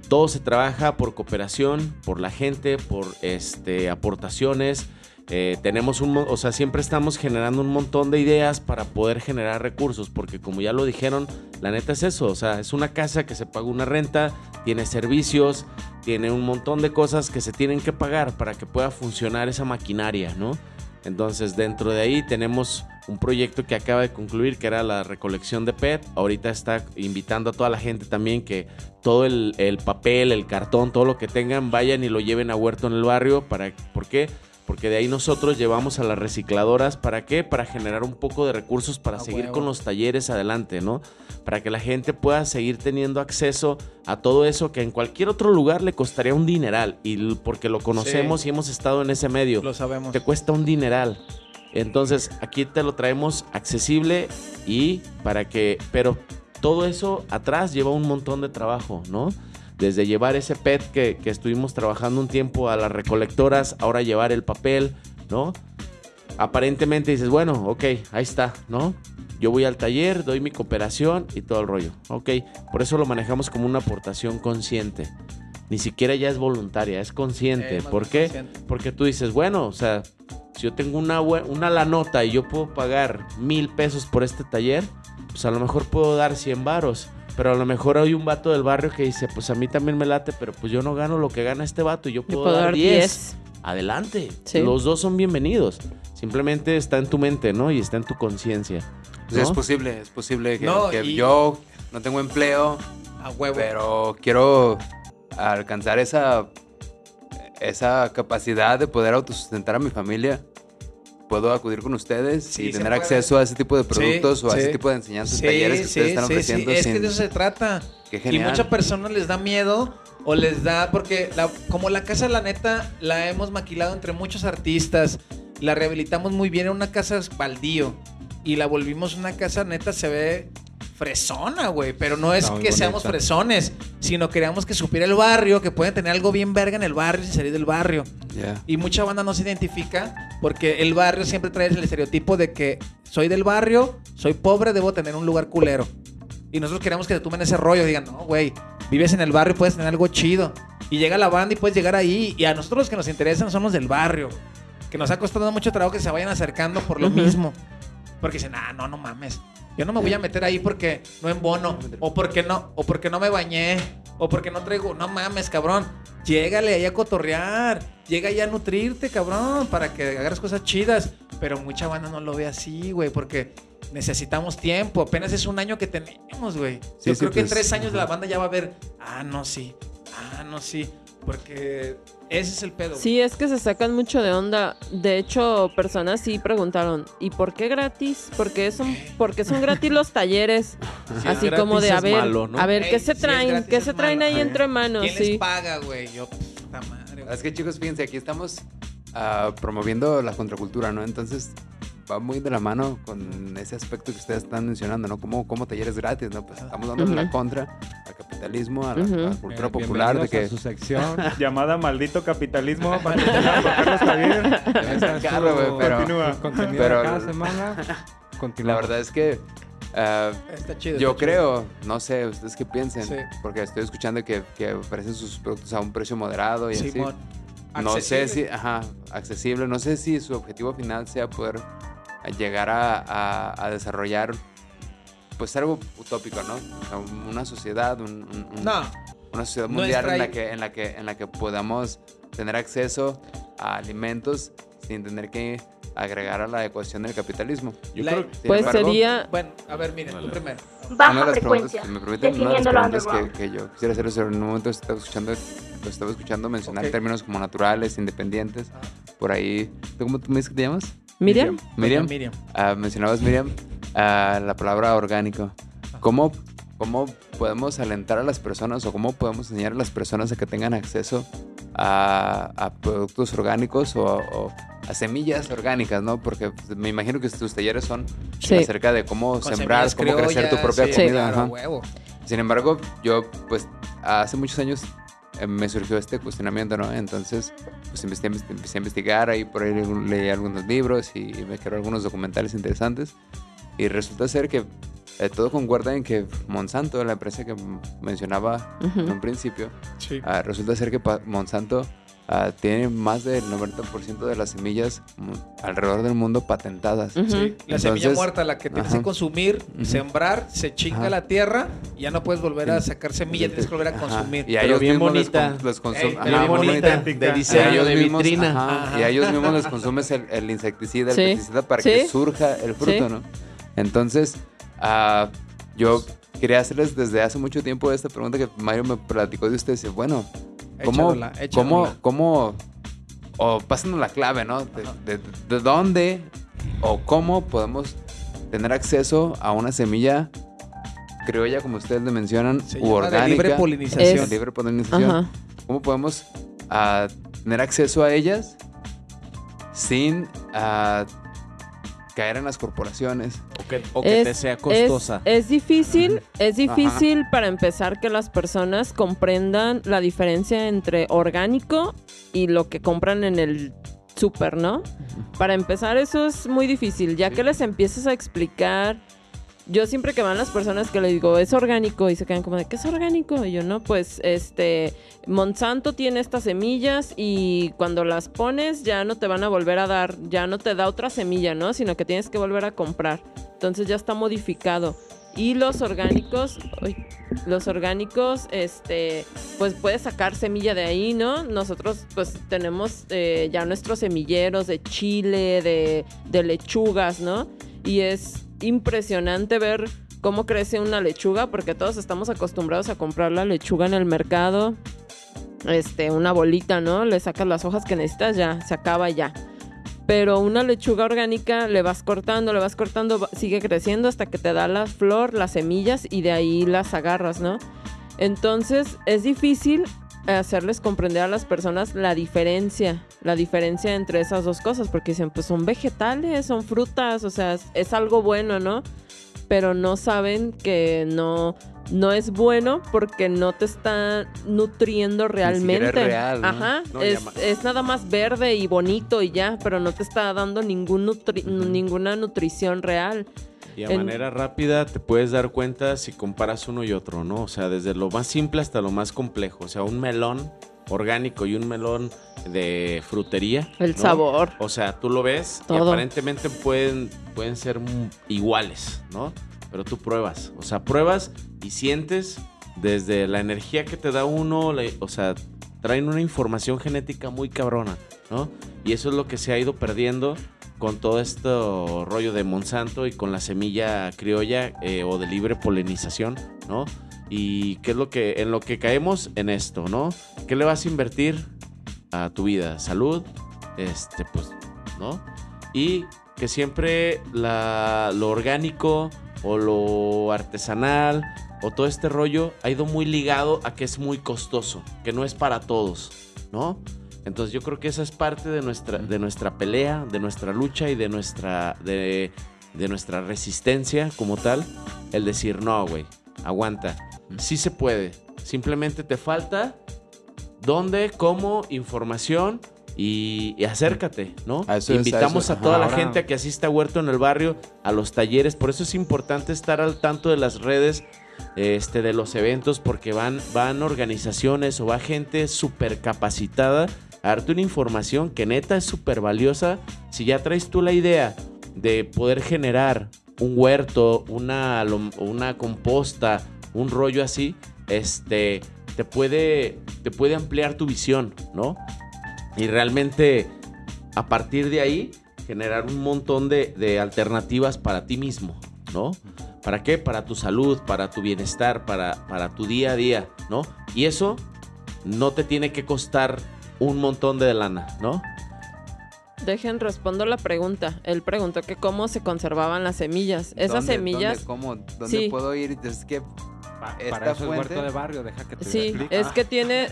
Todo se trabaja por cooperación, por la gente, por este, aportaciones. Eh, tenemos un, o sea, siempre estamos generando un montón de ideas para poder generar recursos, porque como ya lo dijeron, la neta es eso, o sea, es una casa que se paga una renta, tiene servicios, tiene un montón de cosas que se tienen que pagar para que pueda funcionar esa maquinaria, ¿no? Entonces, dentro de ahí tenemos un proyecto que acaba de concluir, que era la recolección de PET. Ahorita está invitando a toda la gente también que todo el, el papel, el cartón, todo lo que tengan, vayan y lo lleven a Huerto en el barrio. Para, ¿Por qué? Porque de ahí nosotros llevamos a las recicladoras. ¿Para qué? Para generar un poco de recursos para seguir huevo. con los talleres adelante, ¿no? Para que la gente pueda seguir teniendo acceso a todo eso que en cualquier otro lugar le costaría un dineral. Y porque lo conocemos y hemos estado en ese medio Lo sabemos. te cuesta un dineral. Entonces, aquí te lo traemos accesible y para que, pero todo eso atrás lleva un montón de trabajo, ¿no? Desde llevar ese PET que, que estuvimos trabajando un tiempo a las recolectoras, ahora llevar el papel, ¿no? Aparentemente dices, bueno, ok, ahí está, ¿no? Yo voy al taller, doy mi cooperación y todo el rollo. Ok, por eso lo manejamos como una aportación consciente. Ni siquiera ya es voluntaria, es consciente. Eh, ¿Por qué? consciente. Porque tú dices, bueno, o sea, si yo tengo una, una la nota y yo puedo pagar mil pesos por este taller, pues a lo mejor puedo dar 100 varos. Pero a lo mejor hay un vato del barrio que dice, pues a mí también me late, pero pues yo no gano lo que gana este vato y yo Yo puedo, puedo dar dar 10. 10. Adelante. Sí. Los dos son bienvenidos. Simplemente está en tu mente, ¿no? Y está en tu conciencia. Pues ¿no? es posible, es posible que, No, que y- yo no tengo empleo, A huevo. pero quiero alcanzar esa, esa capacidad de poder autosustentar a mi familia. Puedo acudir con ustedes Sí, y tener acceso a ese tipo de productos Sí, o a ese tipo de enseñanzas, Sí, talleres que sí, ustedes están ofreciendo. sí. Es sin- que de eso se trata. Qué Y muchas personas les da miedo o les da, porque la- como la casa, la neta, la hemos maquilado entre muchos artistas, la rehabilitamos muy bien, era una casa baldío y la volvimos una casa, neta, se ve fresona, güey, pero no es que seamos fresones, sino queríamos que supiera el barrio, que pueden tener algo bien verga en el barrio sin salir del barrio. Y mucha banda no se identifica porque el barrio siempre trae el estereotipo de que soy del barrio, soy pobre, debo tener un lugar culero. Y nosotros queremos que te tomen ese rollo, digan, no, güey, vives en el barrio, puedes tener algo chido. Y llega la banda y puedes llegar ahí. Y a nosotros los que nos interesan son los del barrio. Que nos ha costado mucho trabajo que se vayan acercando por lo mismo. Porque dicen, ah, no, no mames. Yo no me voy a meter ahí porque no embono. O porque no, o porque no me bañé. O porque no traigo. No mames, cabrón. Llégale ahí a cotorrear. Llega ahí a nutrirte, cabrón. Para que agarres cosas chidas. Pero mucha banda no lo ve así, güey. Porque necesitamos tiempo. Apenas es un año que tenemos, güey. Sí, Yo sí, creo que en pues, tres años la banda ya va a ver. Ah, no, sí. Ah, no, sí. Porque ese es el pedo. güey. Sí, es que se sacan mucho de onda. De hecho, personas sí preguntaron, ¿y por qué gratis? ¿Por qué son, por qué son gratis los talleres? <laughs> Si es Así como de, a es ver, malo, ¿no? a ver, Ey, ¿qué si se es traen? gratis ¿Qué es se traen malo. ahí entre manos? ¿Quién les paga, güey? Yo, puta madre. güey. Es que chicos, fíjense, aquí estamos ah, promoviendo la contracultura, ¿no? Entonces va muy de la mano con ese aspecto que ustedes están mencionando, ¿no? Como, como talleres gratis, ¿no? Pues estamos dando la contra a capitalismo, a la, cultura eh, popular. De que... su sección. <laughs> Llamada Maldito Capitalismo. para Carlos Javier. Claro, pero, pero cada semana. <laughs> La verdad es que Uh, está chido, yo creo, no sé, ustedes qué piensen, porque estoy escuchando que, que ofrecen sus productos a un precio moderado y así. No sé si, ajá, accesible, no sé si su objetivo final sea poder llegar a, a, desarrollar pues algo utópico, ¿no? una sociedad, un, una sociedad mundial en la que en la que en la que podamos tener acceso a alimentos sin tener que agregar a la ecuación del capitalismo. Yo creo pues sería... Bueno, a ver, miren, tú primero. Baja frecuencia. me permiten, una de las preguntas que, que, yo quisiera hacer, en un momento estaba escuchando, lo estaba escuchando mencionar términos como naturales, independientes, ah. por ahí... ¿Cómo tú me dices que te llamas? Miriam. Miriam. Miriam. Uh, mencionabas, Miriam, uh, la palabra orgánico. ¿Cómo, ¿Cómo podemos alentar a las personas o cómo podemos enseñar a las personas a que tengan acceso a, a productos orgánicos o, o a semillas orgánicas, ¿no? Porque me imagino que tus talleres son acerca de cómo sembrar, cómo crecer tu propia comida. Sin embargo, yo, pues, hace muchos años me surgió este cuestionamiento, ¿no? Entonces, pues empecé, a investigar, ahí por ahí leí algunos libros y me quedaron algunos documentales interesantes. Y resulta ser que eh, todo concuerda en que Monsanto, la empresa que mencionaba en un principio, ah, resulta ser que Monsanto uh, tiene más del 90% de las semillas alrededor del mundo patentadas. La semilla muerta, la que tienes que consumir, sembrar, se chinga la tierra y ya no puedes volver a sacar semilla, tienes que volver a consumir. Y a ellos bien bonita, les, consumen. bonita, de diseño, de vitrina. Y a ellos mismos les <laughs> consumes el, insecticida, el pesticida para que surja el fruto, ¿no? Entonces, uh, yo quería hacerles desde hace mucho tiempo esta pregunta que Mario me platicó de ustedes. Bueno, ¿Cómo, cómo, cómo, o pasando la clave, ¿no? De, dónde o cómo podemos tener acceso a una semilla criolla, como ustedes le mencionan, u orgánica. De libre polinización. libre polinización. ¿Cómo podemos uh, tener acceso a ellas sin uh, caer en las corporaciones. O que, te sea costosa. Es, difícil, es difícil para empezar que las personas comprendan la diferencia entre orgánico y lo que compran en el súper, ¿no? Para empezar eso es muy difícil, ya que les empiezas a explicar yo siempre que van las personas que le digo, es orgánico, y se quedan como de, ¿qué es orgánico? Y yo, no, pues, este, Monsanto tiene estas semillas y cuando las pones ya no te van a volver a dar, ya no te da otra semilla, ¿no? Sino que tienes que volver a comprar. Entonces ya está modificado. Y los orgánicos, los orgánicos, este, pues puedes sacar semilla de ahí, ¿no? Nosotros pues tenemos eh, ya nuestros semilleros de chile, de, de lechugas, ¿no? Y es impresionante ver cómo crece una lechuga, porque todos estamos acostumbrados a comprar la lechuga en el mercado. Este, una bolita, ¿no? Le sacas las hojas que necesitas, ya, se acaba ya. Pero una lechuga orgánica le vas cortando, le vas cortando, sigue creciendo hasta que te da la flor, las semillas y de ahí las agarras, ¿no? Entonces es difícil hacerles comprender a las personas la diferencia, la diferencia entre esas dos cosas, porque dicen, pues son vegetales, son frutas, o sea, es, algo bueno, ¿no? Pero no saben que no, no es bueno porque no te está nutriendo realmente. Es real, Ajá, es, nada más verde y bonito y ya, pero no te está dando ningún ninguna nutrición real. Y a manera rápida te puedes dar cuenta si comparas uno y otro, ¿no? O sea, desde lo más simple hasta lo más complejo. O sea, un melón orgánico y un melón de frutería. El sabor. O sea, tú lo ves y aparentemente pueden, pueden ser iguales, ¿no? Pero tú pruebas. O sea, pruebas y sientes desde la energía que te da uno, o sea, traen una información genética muy cabrona, ¿no? Y eso es lo que se ha ido perdiendo con todo este rollo de Monsanto y con la semilla criolla eh, o de libre polinización, ¿no? Y qué es lo que, en lo que caemos en esto, ¿no? ¿Qué le vas a invertir a tu vida? Salud, este, pues, ¿no? Y que siempre lo orgánico o lo artesanal o todo este rollo ha ido muy ligado a que es muy costoso, que no es para todos, ¿no? Entonces yo creo que esa es parte de nuestra, de nuestra pelea, de nuestra lucha y de nuestra, de, nuestra resistencia como tal. El decir, no, güey, aguanta. Sí se puede. Simplemente te falta dónde, cómo, información y, acércate, ¿no? Invitamos a, toda la gente a que asista a Huerto en el barrio, a los talleres. Por eso es importante estar al tanto de las redes este, de los eventos, porque van, van organizaciones o va gente súper capacitada darte una información que neta es súper valiosa. Si ya traes tú la idea de poder generar un huerto, una, una composta, un rollo así, este, te puede, te puede ampliar tu visión, ¿no? Y realmente a partir de ahí generar un montón de, alternativas para ti mismo, ¿no? ¿Para qué? Para tu salud, para tu bienestar, para, para tu día a día, ¿no? Y eso no te tiene que costar un montón de lana, ¿no? Dejen, respondo la pregunta. Él preguntó que cómo se conservaban las semillas. Esas semillas. ¿dónde, cómo, ¿Dónde puedo ir? Es que. para eso fuente... huerto de barrio, deja que te Sí, es que tiene.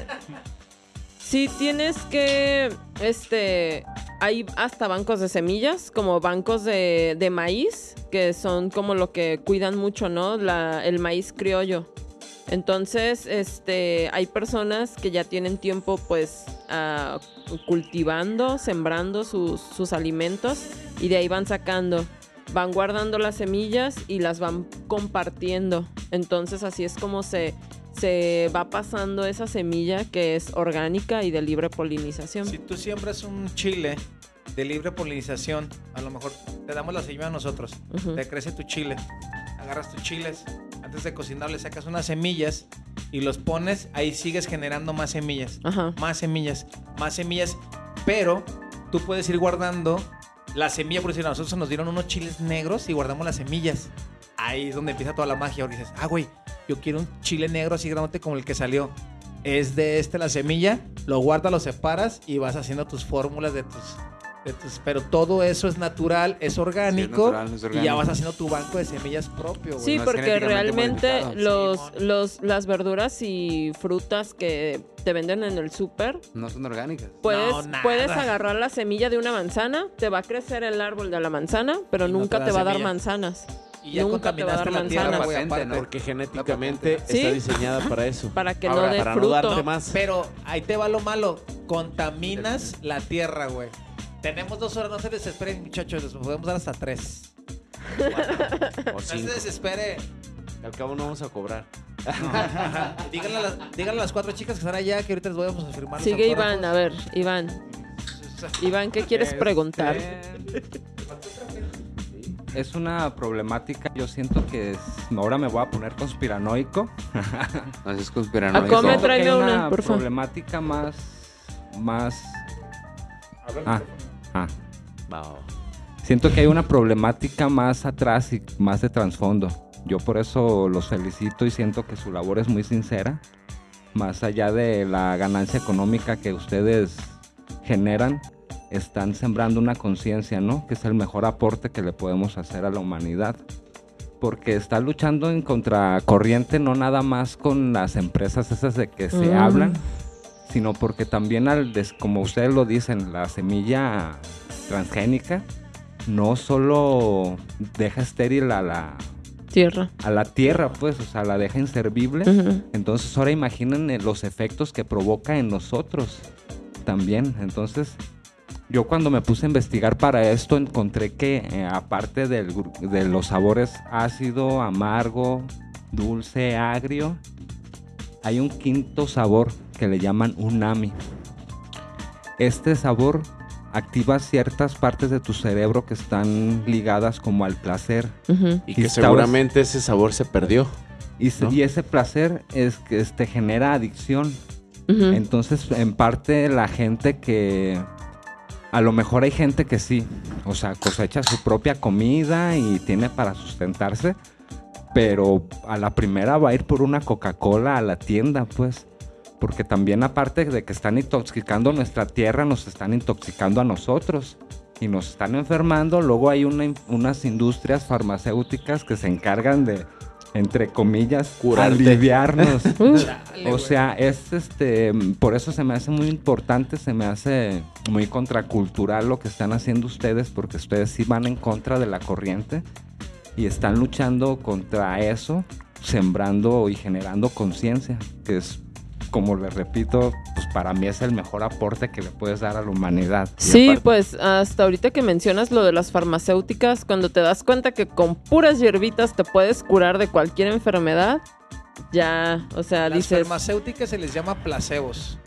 Sí, tienes que, este, hay hasta bancos de semillas, como bancos de, de maíz, que son como lo que cuidan mucho, ¿no? La, el maíz criollo. Entonces, este, hay personas que ya tienen tiempo, pues, uh, cultivando, sembrando sus, sus alimentos y de ahí van sacando van guardando las semillas y las van compartiendo. Entonces así es como se, se va pasando esa semilla que es orgánica y de libre polinización. Si tú siembras un chile de libre polinización, a lo mejor te damos la semilla a nosotros, te crece tu chile, agarras tus chiles, antes de cocinar le sacas unas semillas y los pones, ahí sigues generando más semillas, más semillas, más semillas, pero tú puedes ir guardando la semilla, por decir, a nosotros nos dieron unos chiles negros y guardamos las semillas. Ahí es donde empieza toda la magia, porque dices, ah, güey, yo quiero un chile negro así grande como el que salió. Es de este la semilla, lo guardas, lo separas y vas haciendo tus fórmulas de tus, pero todo eso es natural, es orgánico, y ya vas haciendo tu banco de semillas propio. Sí, porque realmente los, los, las verduras y frutas que te venden en el súper no son orgánicas. Puedes, puedes agarrar la semilla de una manzana, te va a crecer el árbol de la manzana, pero nunca te, va a dar manzanas. Y Nunca te va a dar manzanas. Porque genéticamente está diseñada para eso. <laughs> Para que no dé fruto. más. Pero ahí te va lo malo. Contaminas la tierra, güey. Tenemos dos horas, no se desesperen, muchachos. Les podemos dar hasta tres. <laughs> no se desespere. Al cabo no vamos a cobrar. <laughs> díganle, a las, díganle, a las, cuatro chicas que están allá que ahorita les voy a firmar. Sigue Iván, a ver, Iván. Iván, ¿qué quieres este, preguntar? <laughs> es una problemática, yo siento que es, ahora me voy a poner conspiranoico. no es conspiranoico. ¿A cómo trae una, por problemática más, más... Ah, ah. Siento que hay una problemática más atrás y más de trasfondo. Yo por eso los felicito y siento que su labor es muy sincera. Más allá de la ganancia económica que ustedes generan, están sembrando una conciencia, ¿no? Que es el mejor aporte que le podemos hacer a la humanidad. Porque está luchando en contracorriente no nada más con las empresas esas de que se mm. hablan, sino porque también, al como ustedes lo dicen, la semilla transgénica no solo deja estéril a la tierra. A la tierra, pues, o sea, la deja inservible. Entonces, ahora imaginen eh, los efectos que provoca en nosotros también. Entonces, yo cuando me puse a investigar para esto encontré que eh, aparte de los sabores ácido, amargo, dulce, agrio, hay un quinto sabor que le llaman unami. Este sabor activa ciertas partes de tu cerebro que están ligadas como al placer. Y que seguramente ese sabor se perdió. Y, ese placer es que te este, genera adicción. Entonces, en parte la gente que a lo mejor hay gente que sí, o sea, cosecha su propia comida y tiene para sustentarse, pero a la primera va a ir por una Coca-Cola a la tienda, pues. Porque también aparte de que están intoxicando nuestra tierra, nos están intoxicando a nosotros y nos están enfermando. Luego hay unas industrias farmacéuticas que se encargan de entre comillas, aliviarnos. <laughs> o sea, es este, por eso se me hace muy importante, se me hace muy contracultural lo que están haciendo ustedes, porque ustedes sí van en contra de la corriente y están luchando contra eso sembrando y generando conciencia, que es como le repito, pues para mí es el mejor aporte que le puedes dar a la humanidad. Sí, pues hasta ahorita que mencionas lo de las farmacéuticas, cuando te das cuenta que con puras hierbitas te puedes curar de cualquier enfermedad, ya, o sea, Las dices... farmacéuticas se les llama placebos.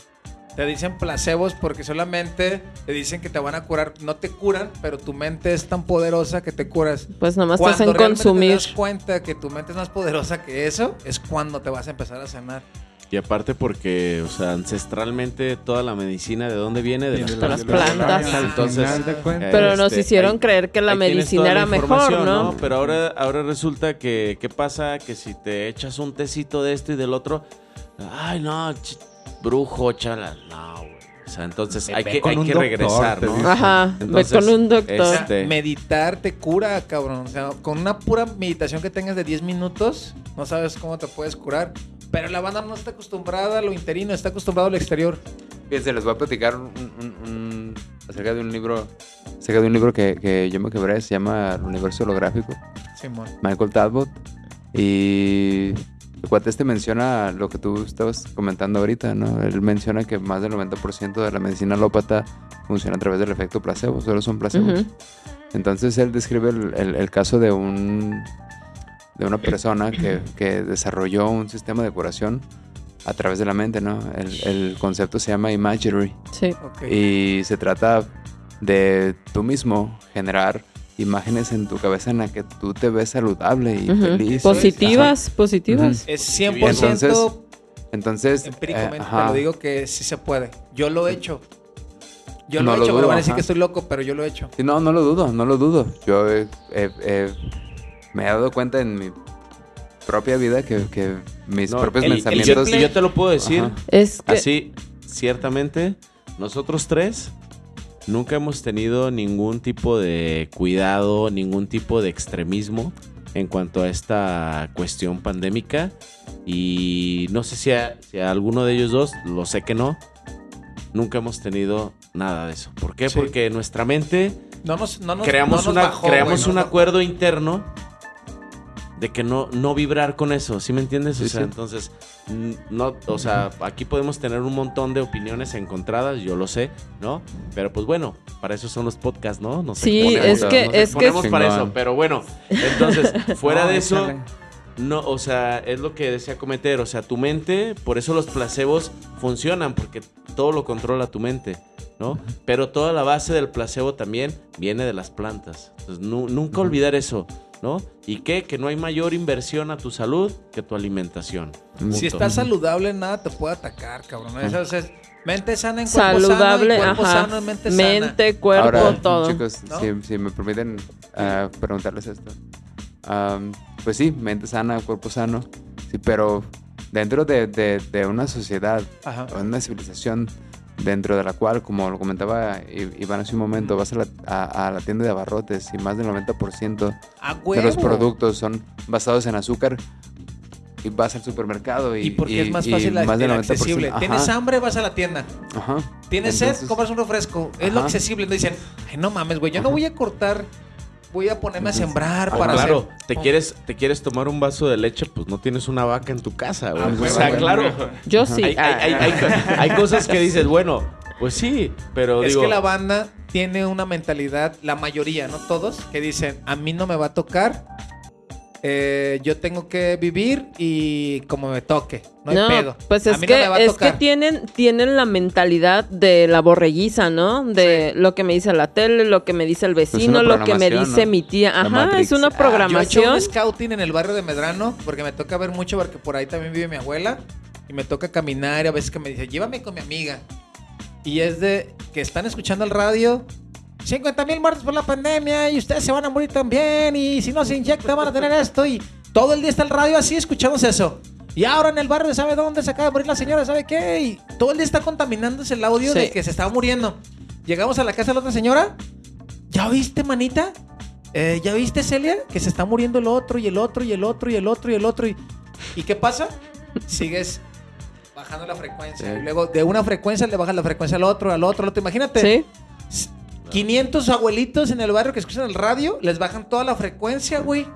Te dicen placebos porque solamente te dicen que te van a curar, no te curan, pero tu mente es tan poderosa que te curas. Pues nomás te Cuando hacen realmente consumir. te das cuenta que tu mente es más poderosa que eso, es cuando te vas a empezar a sanar. Y aparte porque, o sea, ancestralmente toda la medicina, ¿de dónde viene? De las de las plantas. Entonces. Pero nos este, hicieron creer que la medicina toda la era mejor, información, ¿no? Pero ahora, ahora resulta que, ¿qué pasa? Que si te echas un tecito de esto y del otro, ay, no, brujo, chala, no, güey. O sea, entonces hay que, hay que regresar, ¿no? Ajá, Entonces, con un doctor. este- Meditar te cura, cabrón. O sea, con una pura meditación que tengas de 10 minutos, no sabes cómo te puedes curar. Pero la banda no está acostumbrada a lo interino, está acostumbrada al exterior. Fíjense, les voy a platicar un, un- un- acerca de un libro, acerca de un libro que, que yo me quebré, se llama El Universo Holográfico, Simón. Michael Talbot. Y el cuate este menciona lo que tú estabas comentando ahorita, ¿no? Él menciona que más del 90% de la medicina alópata funciona a través del efecto placebo, solo son placebos. Entonces él describe el, el- el caso de un de una persona que, que desarrolló un sistema de curación a través de la mente, ¿no? El, el concepto se llama imagery Sí. Ok. y se trata de tú mismo generar imágenes en tu cabeza en la que tú te ves saludable y feliz. Positivas, positivas. Es 100% Entonces, Entonces, empíricamente eh, te lo digo que sí se puede. Yo lo he hecho. Yo No lo he lo hecho, me dudo, van a decir ajá. que estoy loco, pero yo lo he hecho. Sí, no, no lo dudo, no lo dudo. Yo he- he- he- me he dado cuenta en mi propia vida que, que mis No, propios el- el- pensamientos... y yo te lo puedo decir, Ajá. Es que así, ciertamente, nosotros tres nunca hemos tenido ningún tipo de cuidado, ningún tipo de extremismo en cuanto a esta cuestión pandémica. Y no sé si a, si a alguno de ellos dos, lo sé que no, nunca hemos tenido nada de eso. ¿Por qué? Sí. Porque nuestra mente No nos, no nos, creamos, no nos una, bajó, creamos güey, no un acuerdo interno de que no, no vibrar con eso, ¿sí me entiendes? O Sí, sea, sí. entonces, no, o sea, aquí podemos tener un montón de opiniones encontradas, yo lo sé, ¿no? Pero pues bueno, para eso son los podcasts, ¿no? Nos Sí, exponemos- es que- nos es que- para eso, pero bueno, entonces, <laughs> fuera No, de eso, échale. no, o sea, es lo que decía Cometer, o sea, tu mente, por eso los placebos funcionan, porque todo lo controla tu mente, ¿no? Pero toda la base del placebo también viene de las plantas. Entonces, nu- nunca olvidar eso, ¿no? ¿Y qué? Que no hay mayor inversión a tu salud que tu alimentación. Si estás saludable, nada te puede atacar, cabrón. Eso es, es mente sana en cuerpo saludable, sano, y cuerpo ajá. sano en mente, sana. Mente, cuerpo, Ahora, todo. chicos, ¿No? si, si me permiten ah, preguntarles esto. Pues sí, mente sana, cuerpo sano. Sí, pero dentro de, de- de una sociedad, Ajá. o una civilización dentro de la cual, como lo comentaba Iván hace un momento, vas a la, a- a la tienda de abarrotes y más del 90% A de los productos son basados en azúcar y vas al supermercado y, Y porque es más y fácil más del el 90%. accesible. Tienes hambre, vas a la tienda. ajá. Tienes sed, compras un refresco. Es lo accesible. No dicen, ay, no mames, güey, yo no voy a cortar, voy a ponerme a sembrar ah, para claro, hacer. te quieres, te quieres tomar un vaso de leche, pues no tienes una vaca en tu casa, güey. Ah, o sea, claro. Yo sí. Hay, hay- hay- hay- hay cosas que dices, bueno, pues sí, pero Es digo, que la banda tiene una mentalidad, la mayoría, no todos, que dicen, a mí no me va a tocar, eh, yo tengo que vivir y como me toque, no hay pedo. Pues A es mí que, no me va a es que tienen, tienen la mentalidad de la borreguiza, ¿no? De lo que me dice la tele, lo que me dice el vecino, una lo que me programación, dice ¿no? mi tía. Ajá, es una Ah, Yo he hecho programación. un scouting en el barrio de Medrano porque me toca ver mucho porque por ahí también vive mi abuela y me toca caminar y a veces que me dice, llévame con mi amiga. Y es de que están escuchando el radio, 50 mil muertos por la pandemia y ustedes se van a morir también y si no se inyecta van a tener esto y todo el día está el radio así escuchamos eso. Y ahora en el barrio sabe dónde se acaba de morir la señora, ¿sabe qué? Y todo el día está contaminándose el audio Sí. de que se estaba muriendo. Llegamos a la casa de la otra señora. ¿Ya viste, manita? Eh, ¿Ya viste, Celia? Que se está muriendo el otro y el otro y el otro y el otro y el otro. ¿Y, ¿y qué pasa? Sigues bajando la frecuencia. Sí. Y luego de una frecuencia le bajas la frecuencia al otro, al otro, al otro. Imagínate. Sí. 500 abuelitos en el barrio que escuchan el radio, les bajan toda la frecuencia, güey.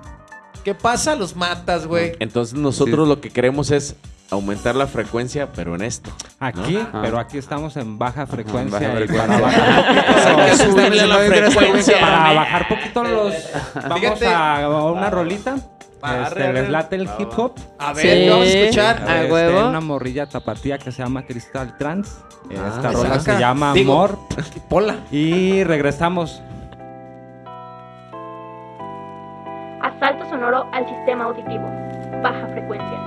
¿Qué pasa? Los matas, güey. Entonces nosotros lo que queremos es aumentar la frecuencia, pero en esto. Aquí, pero aquí estamos en baja frecuencia. baja y frecuencia. para bajar <laughs> subirle la frecuencia. para bajar poquito los <laughs> vamos Fíjate. a una rolita. Este, arre. les late el hip hop. A ver, Sí. ¿qué vamos a escuchar? A Este, huevo. una morrilla tapatía que se llama Crystal Trans. Esta Ah, rola saca. se llama Digo- Amor. <laughs> Pola. Y regresamos. Asalto sonoro al sistema auditivo. Baja frecuencia.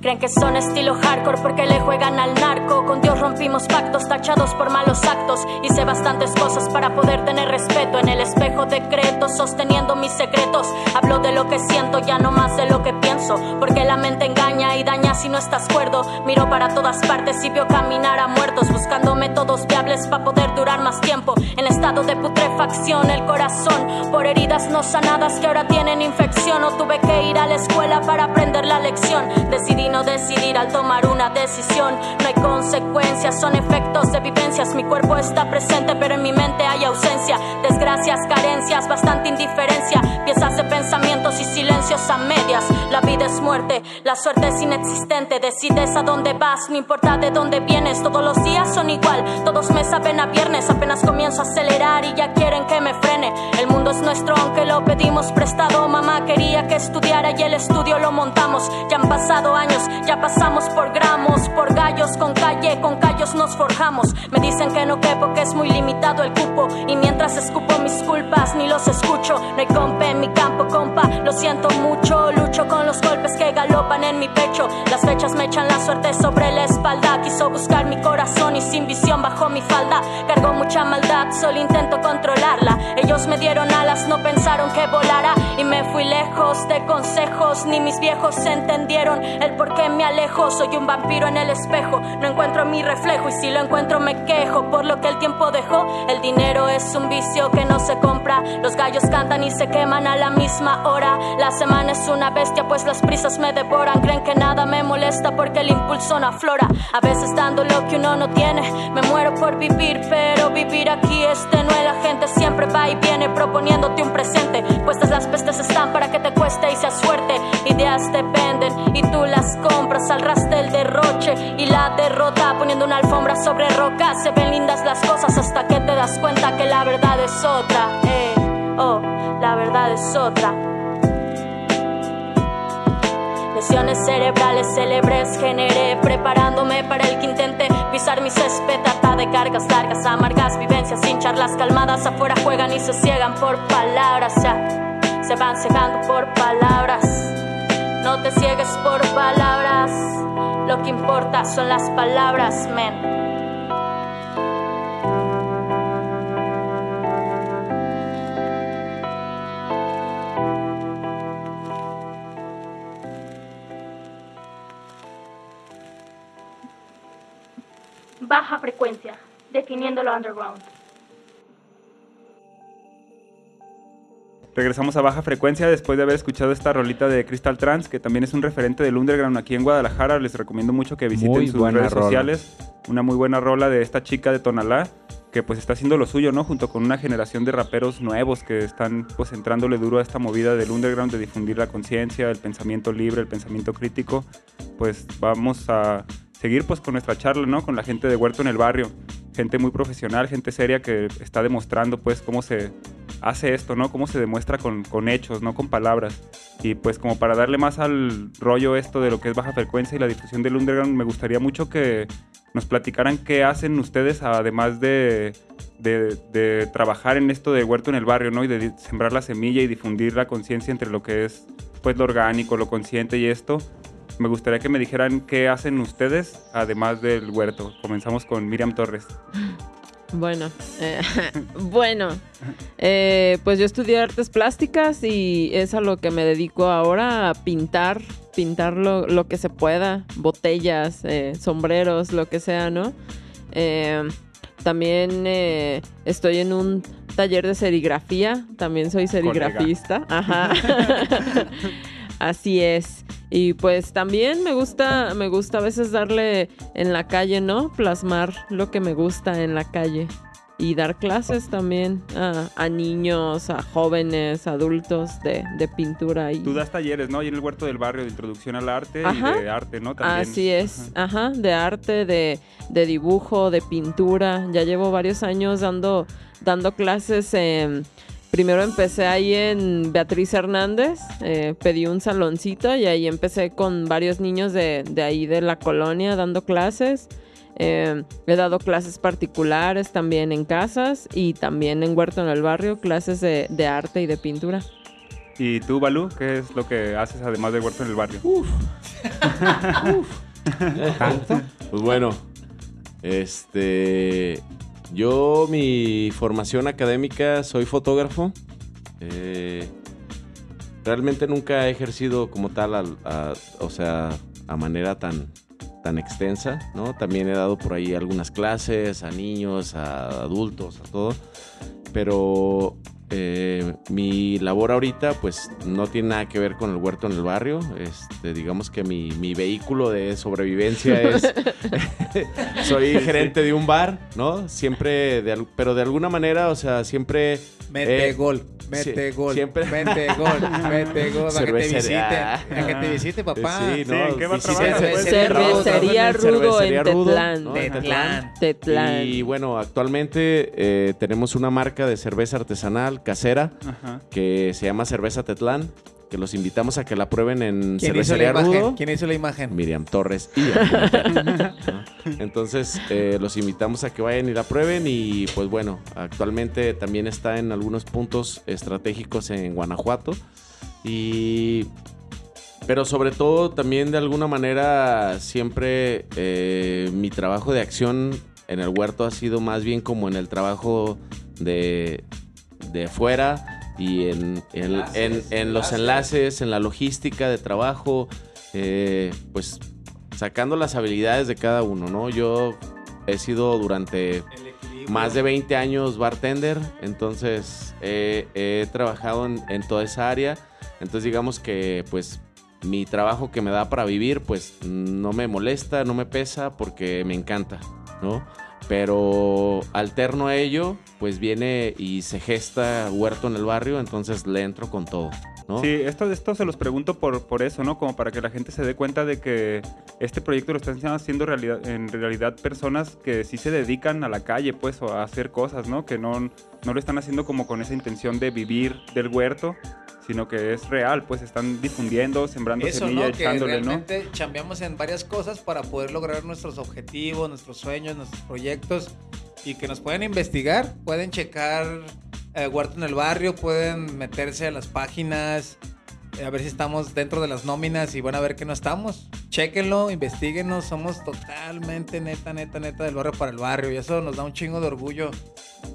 Creen que son estilo hardcore porque le juegan al narco. Con Dios rompimos pactos tachados por malos actos. Hice bastantes cosas para poder tener respeto. En el espejo decreto, sosteniendo mis secretos. Hablo de lo que siento, ya no más de lo que pienso. Porque la mente engaña y daña si no estás cuerdo. Miro para todas partes y veo caminar a muertos. Buscando métodos viables para poder durar más tiempo. En estado de putrefacción, el corazón. Por heridas no sanadas que ahora tienen infección. O tuve que ir a la escuela para aprender la lección. Decidí no decidir al tomar una decisión. No hay consecuencias, son efectos de vivencias. Mi cuerpo está presente, pero en mi mente hay ausencia. Desgracias, carencias, bastante indiferencia. Piezas de pensamientos y silencios a medias. La vida es muerte, la suerte es inexistente. Decides a dónde vas, no importa de dónde vienes. Todos los días son igual, todos me saben a viernes. Apenas comienzo a acelerar y ya quieren que me frene. El mundo es nuestro, aunque lo pedimos prestado. Mamá quería que estudiara y el estudio lo montamos. Ya han pasado años, ya pasamos por gramos, por gallos, con calle, con callos nos forjamos. Me dicen que no quepo, que es muy limitado el cupo. Y mientras escupo mis culpas, ni los escucho. No hay compa en mi campo, compa, lo siento mucho. Lucho con los golpes que galopan en mi pecho. Las fechas me echan la suerte sobre la espalda. Quiso buscar mi corazón y sin visión bajo mi falda. Cargo mucha maldad, solo intento controlarla. Ellos me dieron alas, no pensaron que volara. Y me fui lejos de consejos, ni mis viejos entendieron el por qué me alejo. Soy un vampiro en el espejo, no encuentro mi reflejo. Y si lo encuentro, me quejo por lo que el tiempo dejó. El dinero es un vicio que no se compra. Los gallos cantan y se queman a la misma hora. La semana es una bestia, pues las prisas me devoran. Creen que nada me molesta porque el impulso no aflora. A veces dando lo que uno no tiene. Me muero por vivir, pero vivir aquí es. La gente siempre va y viene proponiéndote un presente. Puestas las pestes están para que te cueste y seas fuerte. Ideas dependen y tú las compras al ras del derroche y la derrota poniendo una alfombra sobre roca. Se ven lindas las cosas hasta que te das cuenta que la verdad es otra. Eh, oh, la verdad es otra. Lesiones cerebrales célebres generé preparándome para el que intente pisar mi césped de cargas largas, amargas vivencias sin charlas calmadas afuera juegan y se ciegan por palabras ya se van cegando por palabras no te ciegues por palabras lo que importa son las palabras men Baja frecuencia. Definiendo lo underground. Regresamos a baja frecuencia después de haber escuchado esta rolita de Crystal Trans, que también es un referente del underground aquí en Guadalajara. Les recomiendo mucho que visiten Muy sus redes rola. sociales. Una muy buena rola de esta chica de Tonalá, que pues está haciendo lo suyo, ¿no? Junto con una generación de raperos nuevos que están pues entrándole duro a esta movida del underground de difundir la conciencia, el pensamiento libre, el pensamiento crítico. Pues vamos a seguir pues con nuestra charla, ¿no? Con la gente de Huerto en el barrio. Gente muy profesional, gente seria que está demostrando pues cómo se hace esto, ¿no? Cómo se demuestra con, con hechos, no con palabras. Y pues como para darle más al rollo esto de lo que es baja frecuencia y la difusión del underground, me gustaría mucho que nos platicaran qué hacen ustedes además de, de, trabajar en esto de huerto en el barrio, ¿no? Y de sembrar la semilla y difundir la conciencia entre lo que es pues lo orgánico, lo consciente y esto. Me gustaría que me dijeran qué hacen ustedes además del huerto. Comenzamos con Miriam Torres. Bueno, eh, <laughs> bueno, eh, pues yo estudié artes plásticas y es a lo que me dedico ahora, a pintar, pintar lo, lo que se pueda, botellas, eh, sombreros, lo que sea, ¿no? También eh, estoy en un taller de serigrafía, también soy serigrafista, ajá. <laughs> Así es. Y pues también me gusta, me gusta a veces darle en la calle, ¿no? Plasmar lo que me gusta en la calle. y dar clases también a, niños, a jóvenes, adultos de, pintura. Y... Tú das talleres, ¿no? Y en el huerto del barrio de introducción al arte y de arte, ¿no? También. Así es, ajá, de arte, de, dibujo, de pintura. Ya llevo varios años dando, dando clases. Primero empecé ahí en Beatriz Hernández, eh, pedí un saloncito y ahí empecé con varios niños de, de ahí de la colonia dando clases. Eh, he dado clases particulares también en casas y también en Huerto en el Barrio, clases de, arte y de pintura. ¿Y tú, Balú, qué es lo que haces además de Huerto en el Barrio? Uf. <laughs> Pues bueno, este, yo mi formación académica soy fotógrafo. Eh, realmente nunca he ejercido como tal, o sea, a manera tan, tan extensa, ¿no? También he dado por ahí algunas clases a niños, a adultos, a todo. Pero eh, mi labor ahorita pues no tiene nada que ver con el huerto en el barrio. Este, digamos que mi, mi vehículo de sobrevivencia <laughs> es... <laughs> soy gerente de un bar, ¿no? Siempre, de, pero de alguna manera, o sea, siempre... Mete <laughs> gol, mete gol, siempre... mete gol, mete gol, para que te visite, para que te visite, papá. Sí, ¿no? ¿Qué va a trabajar? Cervecería Rudo en Tetlán. Tetlán. Tetlán. Y bueno, actualmente eh, tenemos una marca de cerveza artesanal casera que se llama Cerveza Tetlán que los invitamos a que la prueben en Cervecería Rudo. ¿Quién hizo la imagen? Miriam Torres y Entonces, eh, los invitamos a que vayan y la prueben y pues bueno, actualmente también está en algunos puntos estratégicos en Guanajuato y... Pero sobre todo también de alguna manera siempre eh, mi trabajo de acción en el huerto ha sido más bien como en el trabajo de, de fuera y en, en, los enlaces, en la logística de trabajo, eh, pues sacando las habilidades de cada uno, ¿no? Yo he sido durante más de 20 años bartender, entonces he trabajado en, en, toda esa área, entonces digamos que pues mi trabajo que me da para vivir pues no me molesta, no me pesa porque me encanta, ¿no? Pero alterno a ello, pues viene y se gesta huerto en el barrio, entonces le entro con todo. ¿No? Sí, esto, esto se los pregunto por, por eso, ¿no? Como para que la gente se dé cuenta de que este proyecto lo están haciendo realidad, en realidad personas que sí se dedican a la calle, pues, o a hacer cosas, ¿no? Que no, no lo están haciendo como con esa intención de vivir del huerto, sino que es real, pues están difundiendo, sembrando Eso, semilla, ¿no? que realmente chambeamos en varias cosas para poder lograr nuestros objetivos, nuestros sueños, nuestros proyectos y que nos pueden investigar, pueden checar eh, Huerto en el Barrio, pueden meterse a las páginas, a ver si estamos dentro de las nóminas y van a ver que no estamos. Chéquenlo, investiguenos, somos totalmente neta, neta, neta del barrio para el barrio y eso nos da un chingo de orgullo.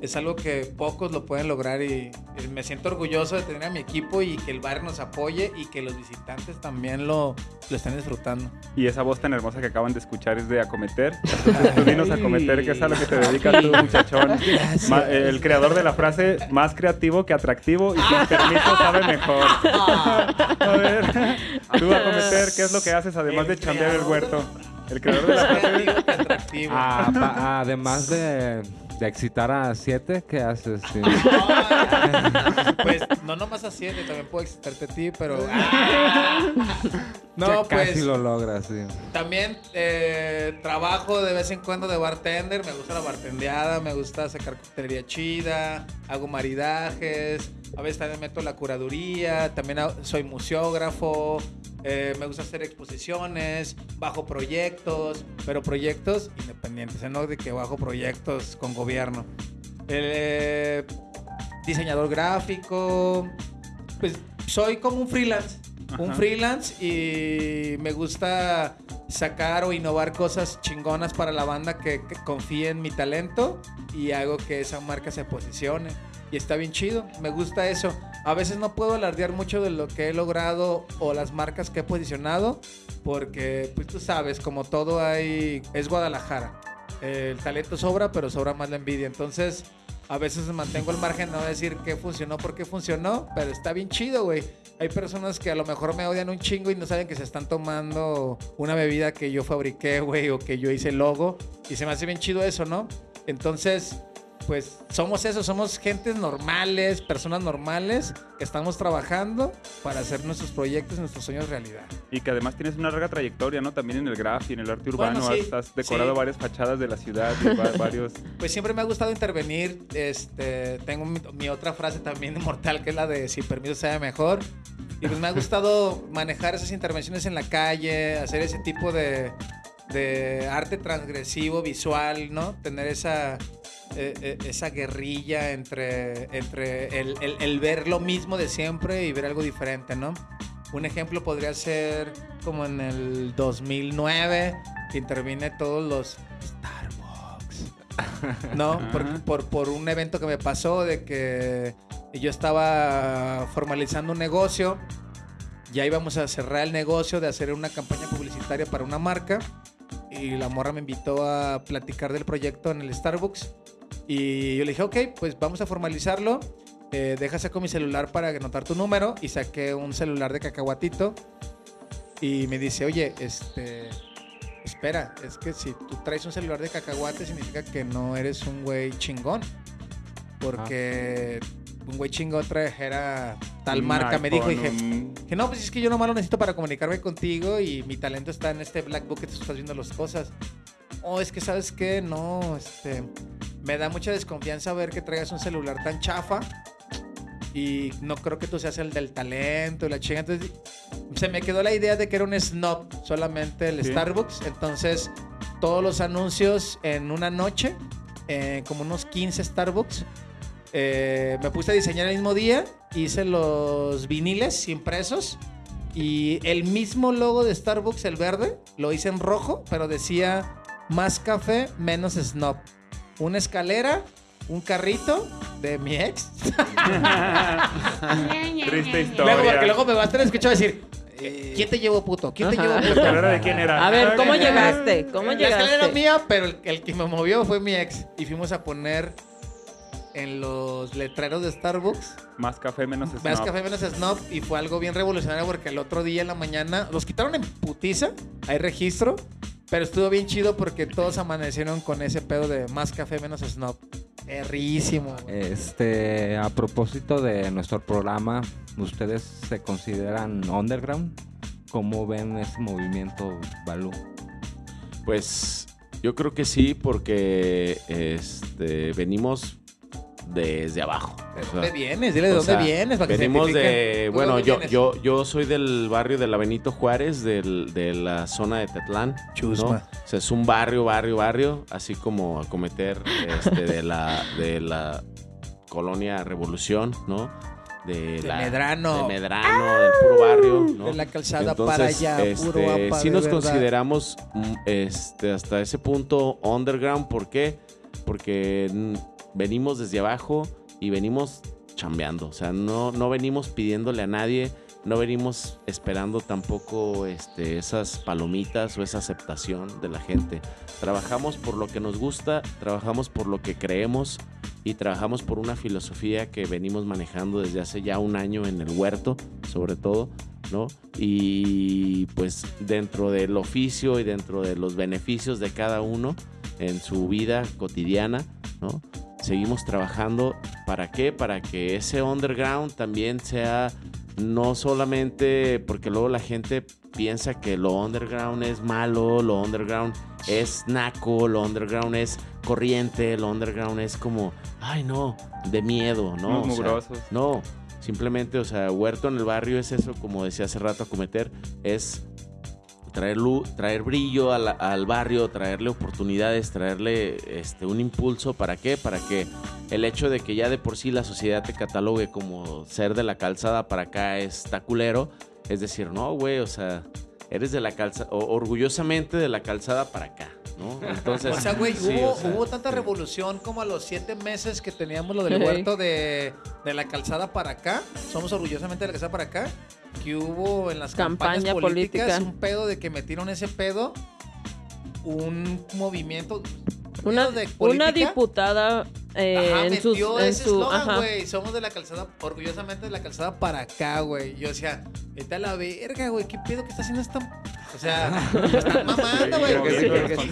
Es algo que pocos lo pueden lograr y, me siento orgulloso de tener a mi equipo y que el barrio nos apoye y que los visitantes también lo, lo estén disfrutando. Y esa voz tan hermosa que acaban de escuchar es de Acometer. Entonces tú dinos a Acometer, que es a lo que te dedicas tú, muchachón. el creador de la frase, más creativo que atractivo y sin <laughs> permiso sabe mejor. A ver, <laughs> tú a cometer, ¿qué es lo que haces además de chambear el huerto? El creador de la frase. Ah, además de de excitar a siete, ¿qué haces? <laughs> pues no nomás a siete, también puedo excitarte a ti, pero. <laughs> no, pues. Casi lo logras, sí. También eh, trabajo de vez en cuando de bartender. Me gusta la bartendeada, me gusta sacar coctelería chida, hago maridajes. A veces también meto la curaduría, también soy museógrafo. Eh, me gusta hacer exposiciones, bajo proyectos, pero proyectos independientes, no de que bajo proyectos con gobierno. Eh, diseñador gráfico, pues soy como un freelance. Un freelance y me gusta sacar o innovar cosas chingonas para la banda que, que confíe en mi talento y hago que esa marca se posicione. Y está bien chido, me gusta eso. A veces no puedo alardear mucho de lo que he logrado o las marcas que he posicionado, porque pues tú sabes, como todo hay, es Guadalajara. El talento sobra, pero sobra más la envidia. Entonces, a veces mantengo el margen no decir qué funcionó, por qué funcionó, pero está bien chido, güey. Hay personas que a lo mejor me odian un chingo y no saben que se están tomando una bebida que yo fabriqué, güey, o que yo hice logo. Y se me hace bien chido eso, ¿no? Entonces, pues somos eso, somos gentes normales, personas normales que estamos trabajando para hacer nuestros proyectos, nuestros sueños realidad. Y que además tienes una larga trayectoria, ¿no? También en el graf y en el arte urbano. has, decorado varias fachadas de la ciudad y <laughs> varios... Pues siempre me ha gustado intervenir. Este, tengo mi, otra frase también inmortal que es la de si permiso sea mejor. Y pues me ha gustado manejar esas intervenciones en la calle, hacer ese tipo de, de arte transgresivo, visual, ¿no? Tener esa eh, eh, esa guerrilla entre, entre el, ver lo mismo de siempre y ver algo diferente, ¿no? Un ejemplo podría ser como en el 2009, que interviene todos los Starbucks, ¿no? <laughs> Por, por, un evento que me pasó de que yo estaba formalizando un negocio, ya íbamos a cerrar el negocio de hacer una campaña publicitaria para una marca y la morra me invitó a platicar del proyecto en el Starbucks y yo le dije, ok, pues vamos a formalizarlo. Eh, deja saco mi celular para anotar tu número. Y saqué un celular de cacahuatito. Y me dice, oye, este. Espera, es que si tú traes un celular de cacahuate significa que no eres un güey chingón. Porque un güey chingón trajera tal marca. me dijo, y dije, que no, pues es que yo nomás lo necesito para comunicarme contigo y mi talento está en este black book que te estás viendo las cosas. Oh, es que sabes que no, este me da mucha desconfianza ver que traigas un celular tan chafa. Y no creo que tú seas el del talento la chinga. Entonces, se me quedó la idea de que era un snob solamente el Starbucks. Entonces, todos los anuncios en una noche, eh, como unos 15 Starbucks, eh, me puse a diseñar el mismo día. Hice los viniles impresos. Y el mismo logo de Starbucks, el verde, lo hice en rojo, pero decía más café, menos snob una escalera, un carrito de mi ex. <laughs> Triste historia. Luego, porque luego me va a estar escuchando decir, eh, ¿Quién te llevó puto? ¿Quién te llevó puto? de quién era? A ver, ¿cómo llegaste? ¿Cómo llegaste? La escalera era mía, pero el, que me movió fue mi ex. Y fuimos a poner en los letreros de Starbucks. Más café, menos snob. Más café, menos snob. Y fue algo bien revolucionario porque el otro día en la mañana los quitaron en putiza. Hay registro. Pero estuvo bien chido porque todos amanecieron con ese pedo de más café, menos snob. Perrísimo. Este, a propósito de nuestro programa, ¿ustedes se consideran underground? ¿Cómo ven ese movimiento, Balú? Pues yo creo que sí, porque este, venimos desde abajo. ¿De dónde vienes? Dile de dónde vienes. Para venimos de. Bueno, yo, yo, yo soy del barrio de la Benito Juárez, del, de la zona de Tetlán. Chusma. O sea, es un barrio, barrio, barrio, así como acometer este, de, la, de la colonia Revolución, ¿no? De, la, Medrano. De Medrano, del puro barrio. ¿no? De la calzada para allá, puro este, Sí nos consideramos mm, este, hasta ese punto underground. ¿Por qué? Porque venimos desde abajo y venimos chambeando. O sea, no, no venimos pidiéndole a nadie, no venimos esperando tampoco este, esas palomitas o esa aceptación de la gente. Trabajamos por lo que nos gusta, trabajamos por lo que creemos y trabajamos por una filosofía que venimos manejando desde hace ya un año en el huerto, sobre todo, ¿no? Y pues dentro del oficio y dentro de los beneficios de cada uno en su vida cotidiana, ¿no? Seguimos trabajando. ¿Para qué? Para que ese underground también sea no solamente porque luego la gente piensa que lo underground es malo, lo underground es naco, lo underground es corriente, lo underground es como, ay no, de miedo, ¿no? no, simplemente, o sea, huerto en el barrio es eso, como decía hace rato, acometer, es traer luz, traer brillo al, barrio, traerle oportunidades, traerle este, un impulso. ¿Para qué? Para que el hecho de que ya de por sí la sociedad te catalogue como ser de la calzada para acá está culero. Es decir, no, güey, o sea, eres de la calzada, orgullosamente de la calzada para acá. ¿No? <laughs> Entonces, o sea, güey, hubo, tanta revolución como a los siete meses que teníamos lo del huerto de, de, la calzada para acá. Somos orgullosamente de la calzada para acá que hubo en las campañas políticas un pedo de que metieron ese pedo, un movimiento. Una, de una diputada eh, ajá, en metió ese eslogan, güey. Somos de la calzada, orgullosamente de la calzada para acá, güey. Yo decía, vete a la verga, güey. ¿Qué pedo que está haciendo esta O sea, <laughs> están mamando, güey.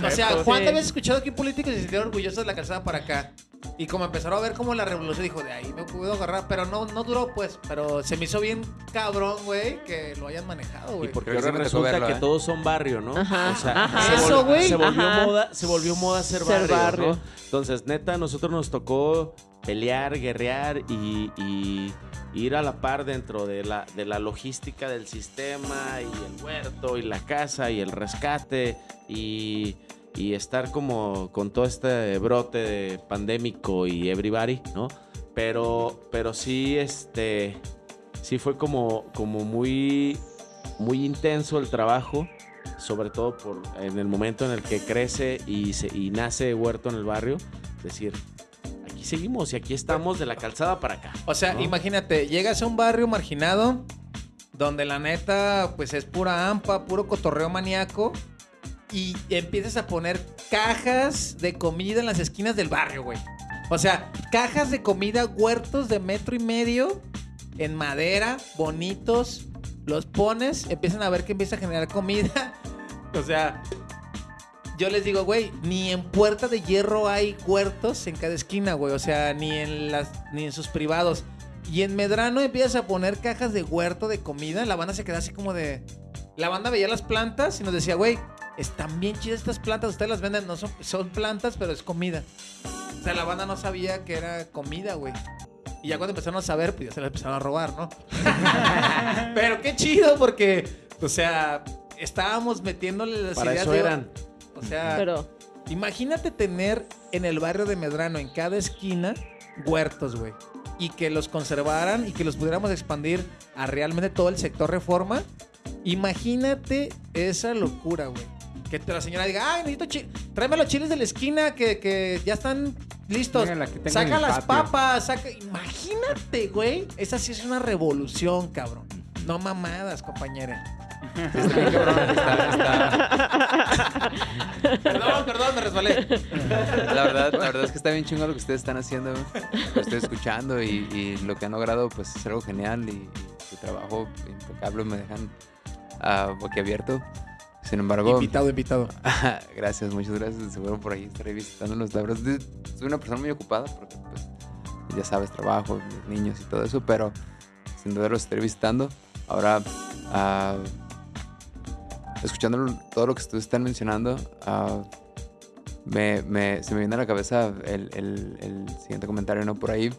O sea, ¿cuántas veces escuchado que un político se sintió orgulloso de la calzada para acá? Y como empezaron a ver como la revolución, dijo, de ahí me puedo agarrar. Pero no, no duró, pues. Pero se me hizo bien cabrón, güey, que lo hayan manejado, güey. Y porque ahora resulta que ¿eh? todos son barrio, ¿no? Ajá, o sea, ajá. Se, Eso, se volvió moda, se volvió moda ser, ser barrio, ¿no? Entonces, neta, a nosotros nos tocó pelear, guerrear y, y, ir a la par dentro de la, de la logística del sistema y el huerto y la casa y el rescate y y estar como con todo este brote pandémico y everybody, ¿no? Pero, pero sí, este, sí fue como, como muy, muy intenso el trabajo, sobre todo por en el momento en el que crece y, se, y nace Huerto en el barrio, decir, aquí seguimos y aquí estamos de la calzada para acá. O sea, imagínate, llegas a un barrio marginado donde la neta, pues es pura ampa, puro cotorreo maníaco y empiezas a poner cajas de comida en las esquinas del barrio, güey. O sea, cajas de comida, huertos de metro y medio en madera, bonitos. Los pones, empiezan a ver que empieza a generar comida. <laughs> o sea, yo les digo, güey, ni en Puerta de Hierro hay huertos en cada esquina, güey. O sea, ni en las, ni en sus privados. Y en Medrano empiezas a poner cajas de huerto de comida. La banda se queda así como de. La banda veía las plantas y nos decía, güey, están bien chidas estas plantas. Ustedes las venden, no son, son plantas, pero es comida. O sea, la banda no sabía que era comida, güey. Y ya cuando empezaron a saber, pues ya se la empezaron a robar, ¿no? <laughs> pero qué chido, porque, o sea, estábamos metiéndole las Para eso eran. O sea, pero... imagínate tener en el barrio de Medrano, en cada esquina, huertos, güey. Y que los conservaran y que los pudiéramos expandir a realmente todo el sector reforma. Imagínate esa locura, güey que la señora diga, ay, necesito chiles, tráeme los chiles de la esquina que, que ya están listos. saca las papas, saca. Imagínate, güey. Esa sí es una revolución, cabrón. No mamadas, compañera. <laughs> perdón, perdón, me resbalé. La verdad, la verdad es que está bien chingo lo que ustedes están haciendo, lo estoy escuchando y, lo que han logrado, pues es algo genial y, su trabajo impecable me dejan uh, boquiabierto. Sin embargo. Invitado, invitado. <laughs> gracias, muchas gracias. Seguro por ahí estaré visitando los labros. Soy una persona muy ocupada porque, pues, ya sabes, trabajo, niños y todo eso, pero sin duda los estaré visitando. Ahora, uh, escuchando todo lo que ustedes están mencionando, uh, me, me, se me viene a la cabeza el, el, el, siguiente comentario, ¿no? Por ahí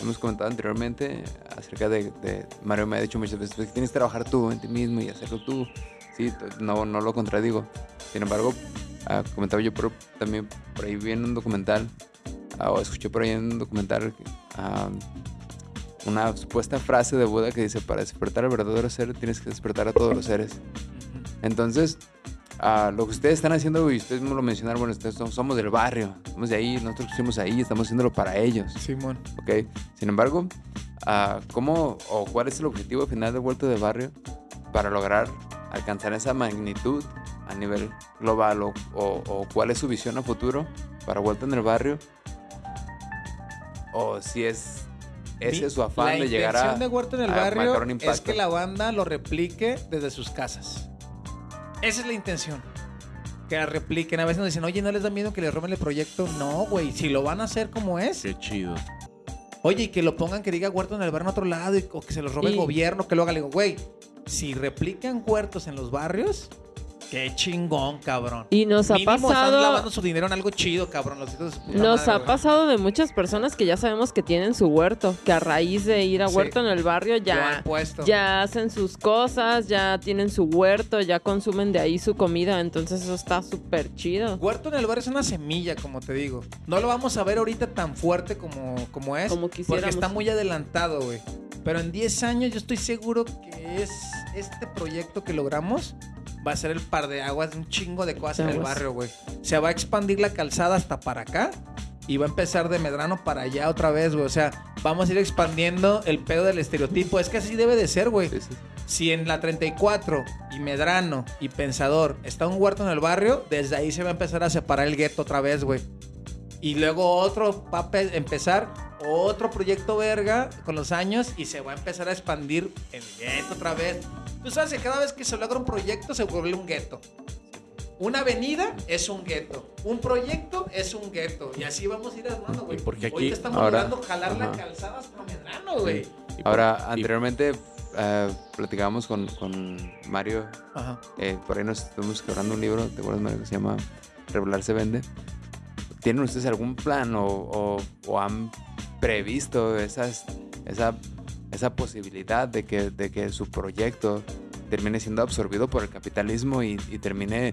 hemos comentado anteriormente acerca de, de Mario me ha dicho muchas veces pues, que tienes que trabajar tú en ti mismo y hacerlo tú sí, no, no lo contradigo. Sin embargo, uh, comentaba yo por, también por ahí vi en un documental, uh, o escuché por ahí en un documental uh, una supuesta frase de Buda que dice, para despertar al verdadero ser tienes que despertar a todos los seres. Entonces, lo que ustedes están haciendo, y ustedes me lo mencionaron, bueno, ustedes somos del barrio, somos de ahí, nosotros estamos ahí, estamos haciéndolo para ellos. Simón. Ok, sin embargo, ¿cómo o cuál es el objetivo final de Vuelta de Barrio para lograr alcanzar esa magnitud a nivel global o, cuál es su visión a futuro para Vuelta en el Barrio o si es ese su afán de llegar a La intención de Vuelta en el Barrio es que la banda lo replique desde sus casas. Esa es la intención. Que la repliquen. A veces nos dicen, oye, ¿no les da miedo que le roben el proyecto? No, güey. Si lo van a hacer como es. Qué chido. Oye, y que lo pongan que diga Huerto en el barrio en otro lado o que se los robe el gobierno, que lo haga. Le digo, güey, si replican huertos en los barrios, Qué chingón, cabrón. Y nos ha pasado. Están lavando su dinero en algo chido, cabrón. nos ha pasado de muchas personas que ya sabemos que tienen su huerto. Que a raíz de ir a huerto en el barrio ya, ya hacen sus cosas, ya tienen su huerto, ya consumen de ahí su comida. Entonces eso está súper chido. Huerto en el barrio es una semilla, como te digo. No lo vamos a ver ahorita tan fuerte como, como es. Como Porque está muy adelantado, güey. Pero en 10 años yo estoy seguro que es este proyecto que logramos va a ser el par de aguas de un chingo de cosas en el barrio, güey. Se va a expandir la calzada hasta para acá y va a empezar de Medrano para allá otra vez, güey. O sea, vamos a ir expandiendo el pedo del estereotipo. Es que así debe de ser, güey. Si en la 34 y Medrano y Pensador está un huerto en el barrio, desde ahí se va a empezar a separar el gueto otra vez, güey. Y luego otro va a empezar otro proyecto verga con los años y se va a empezar a expandir el gueto otra vez. Tú sabes que cada vez que se logra un proyecto se vuelve un gueto. Una avenida es un gueto. Un proyecto es un gueto. Y así vamos a ir armando, güey. Porque aquí- Hoy estamos ahora- logrando jalar la Ajá. calzada hasta Medrano, güey. Por- Ahora, y- anteriormente eh, platicábamos con, con Mario, Ajá. eh, por ahí nos estuvimos quebrando un libro, ¿te acuerdas, Mario? Que se llama Revelar se vende. ¿Tienen ustedes algún plan o, o- o han previsto esas, esa, esa posibilidad de que, de que su proyecto termine siendo absorbido por el capitalismo y, y termine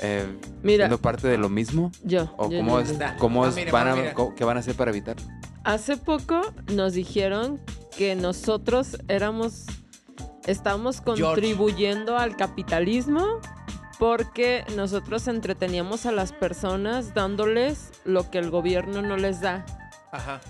eh, Mira. siendo parte de lo mismo? Yo. ¿O yo- cómo, yo- es, cómo es- mire, van a, mire. co- qué van a hacer para evitarlo? Hace poco nos dijeron que nosotros éramos, estábamos contribuyendo al capitalismo porque nosotros entreteníamos a las personas dándoles lo que el gobierno no les da. Ajá.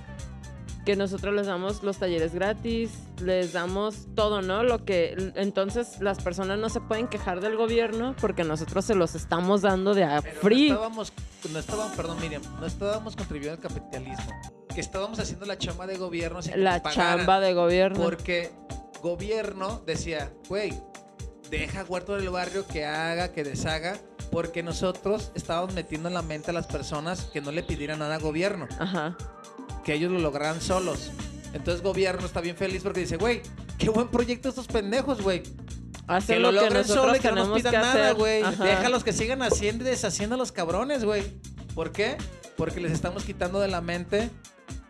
Que nosotros les damos los talleres gratis, les damos todo, ¿no? Lo que entonces las personas no se pueden quejar del gobierno porque nosotros se los estamos dando de a Pero free. No estábamos, no estábamos, perdón, Miriam, no estábamos contribuyendo al capitalismo. Que estábamos haciendo la chamba de gobierno sin que La pagaran. chamba de gobierno. Porque gobierno decía, güey, deja Huerto del Barrio que haga, que deshaga, porque nosotros estábamos metiendo en la mente a las personas que no le pidieran nada a gobierno, Ajá. que ellos lo lograran solos. Entonces gobierno está bien feliz porque dice, güey, qué buen proyecto estos pendejos, güey. Hacen Que lo lo que logren solo y que no nos pidan nada, güey. Déjalos que sigan haciendo y deshaciendo a los cabrones, güey. ¿Por qué? Porque les estamos quitando de la mente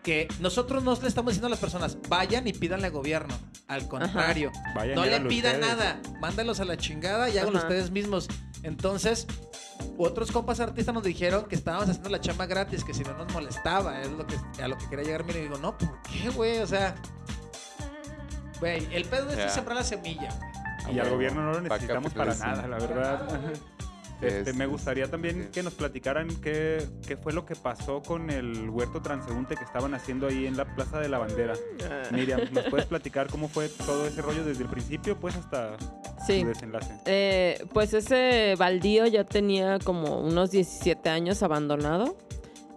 que nosotros no le estamos diciendo a las personas, vayan y pídanle al gobierno. Al contrario, Vayan no le pidan ustedes. nada. Mándalos a la chingada y háganlo ustedes mismos. Entonces, otros compas artistas nos dijeron que estábamos haciendo la chamba gratis, que si no nos molestaba. Es lo que, a lo que quería llegar. Mira, y digo, no, ¿por qué, güey? O sea, güey, el pedo de esto Ya. es sembrar la semilla, güey. Y al gobierno no lo necesitamos para nada, la verdad. Este, Es- me gustaría también que nos platicaran qué, qué fue lo que pasó con el huerto transeúnte que estaban haciendo ahí en la Plaza de la Bandera. Miriam, ¿nos <laughs> puedes platicar cómo fue todo ese rollo desde el principio, pues hasta Sí. su desenlace? Eh, pues ese baldío ya tenía como unos 17 años abandonado.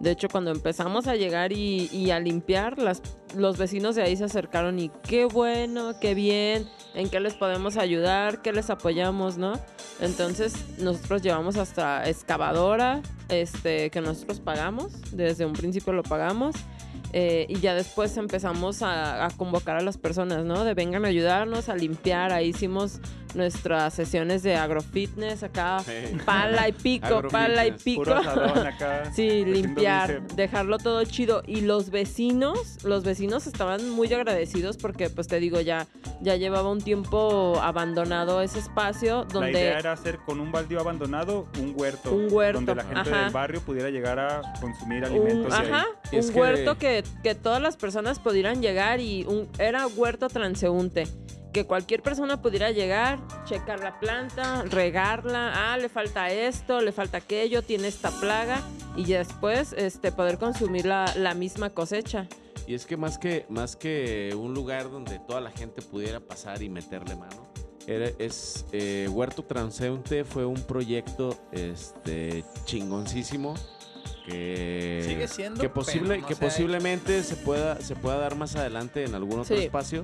De hecho, cuando empezamos a llegar y, y a limpiar, las, los vecinos de ahí se acercaron y qué bueno, qué bien, en qué les podemos ayudar, qué les apoyamos, ¿no? Entonces nosotros llevamos hasta excavadora, este, que nosotros pagamos, desde un principio lo pagamos. eh, y ya después empezamos a, a convocar a las personas, ¿no? De vengan a ayudarnos a limpiar. Ahí hicimos nuestras sesiones de agrofitness acá, Sí. pala y pico, pala y pico. Puro asadón <laughs> acá. Sí, limpiar, dejarlo todo chido. Y los vecinos, los vecinos estaban muy agradecidos porque, pues te digo, ya, ya llevaba un tiempo abandonado ese espacio La donde... idea era hacer con un baldío abandonado un huerto. Un huerto, Donde la gente ajá. del barrio pudiera llegar a consumir un, alimentos ahí. ajá, un es que- huerto que, que todas las personas pudieran llegar y un, era huerto transeúnte. Que cualquier persona pudiera llegar, checar la planta, regarla, ah, le falta esto, le falta aquello, tiene esta plaga, y después este, poder consumir la, la misma cosecha. Y es que más que más que un lugar donde toda la gente pudiera pasar y meterle mano, era, es eh, Huerto Transeúnte fue un proyecto este chingoncísimo que Sigue siendo, que posible no que posiblemente se pueda se pueda dar más adelante en algún otro Sí. espacio.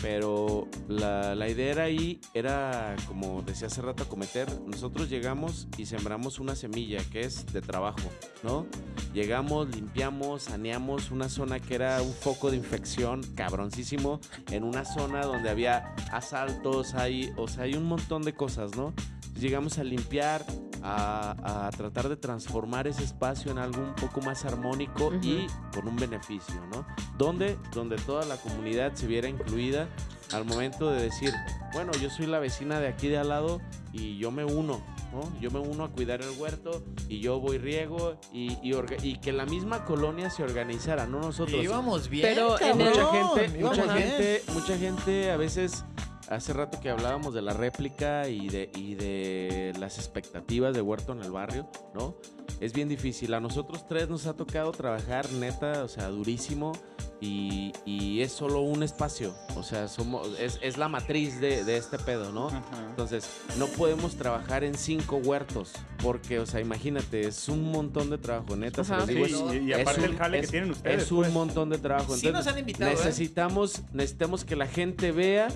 Pero la, idea era ahí, era como decía hace rato, acometer. Nosotros llegamos y sembramos una semilla que es de trabajo, ¿no? Llegamos, limpiamos, saneamos una zona que era un foco de infección cabroncísimo, en una zona donde había asaltos, hay, o sea, hay un montón de cosas, ¿no? Llegamos a limpiar, a, a tratar de transformar ese espacio en algo un poco más armónico y con un beneficio, ¿no? Donde, donde toda la comunidad se viera incluida al momento de decir, bueno, yo soy la vecina de aquí de al lado y yo me uno, ¿no? Yo me uno a cuidar el huerto y yo voy riego y, y, que la misma colonia se organizara, no nosotros. Íbamos bien, Pero en cabrón, el- mucha gente, mucha bien. gente, mucha gente a veces hace rato que hablábamos de la réplica y de, y de las expectativas de Huerto en el barrio, ¿no? Es bien difícil. A nosotros tres nos ha tocado trabajar neta, o sea, durísimo. Y, y es solo un espacio. O sea, somos, es, es la matriz de, de este pedo, ¿no? Ajá. Entonces, no podemos trabajar en cinco huertos. Porque, o sea, imagínate, es un montón de trabajo, neta. se los digo, Sí, es- y, y aparte un- el jale es- que tienen ustedes. es un pues. montón de trabajo. Sí Entonces, nos han invitado, ¿eh? necesitamos, necesitamos que la gente vea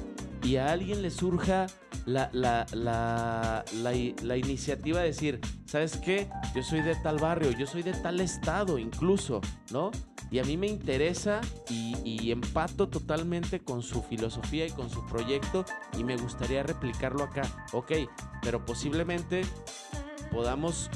y a alguien le surja la, la, la, la, iniciativa de decir, ¿sabes qué? Yo soy de tal barrio, yo soy de tal estado incluso, ¿no? Y a mí me interesa y, y empato totalmente con su filosofía y con su proyecto y me gustaría replicarlo acá. Ok, pero posiblemente podamos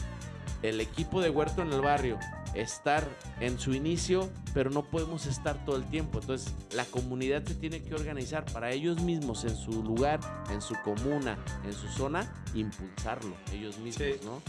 el equipo de Huerto en el barrio estar en su inicio, pero no podemos estar todo el tiempo. Entonces, la comunidad se tiene que organizar para ellos mismos, en su lugar, en su comuna, en su zona, impulsarlo ellos mismos, ¿no?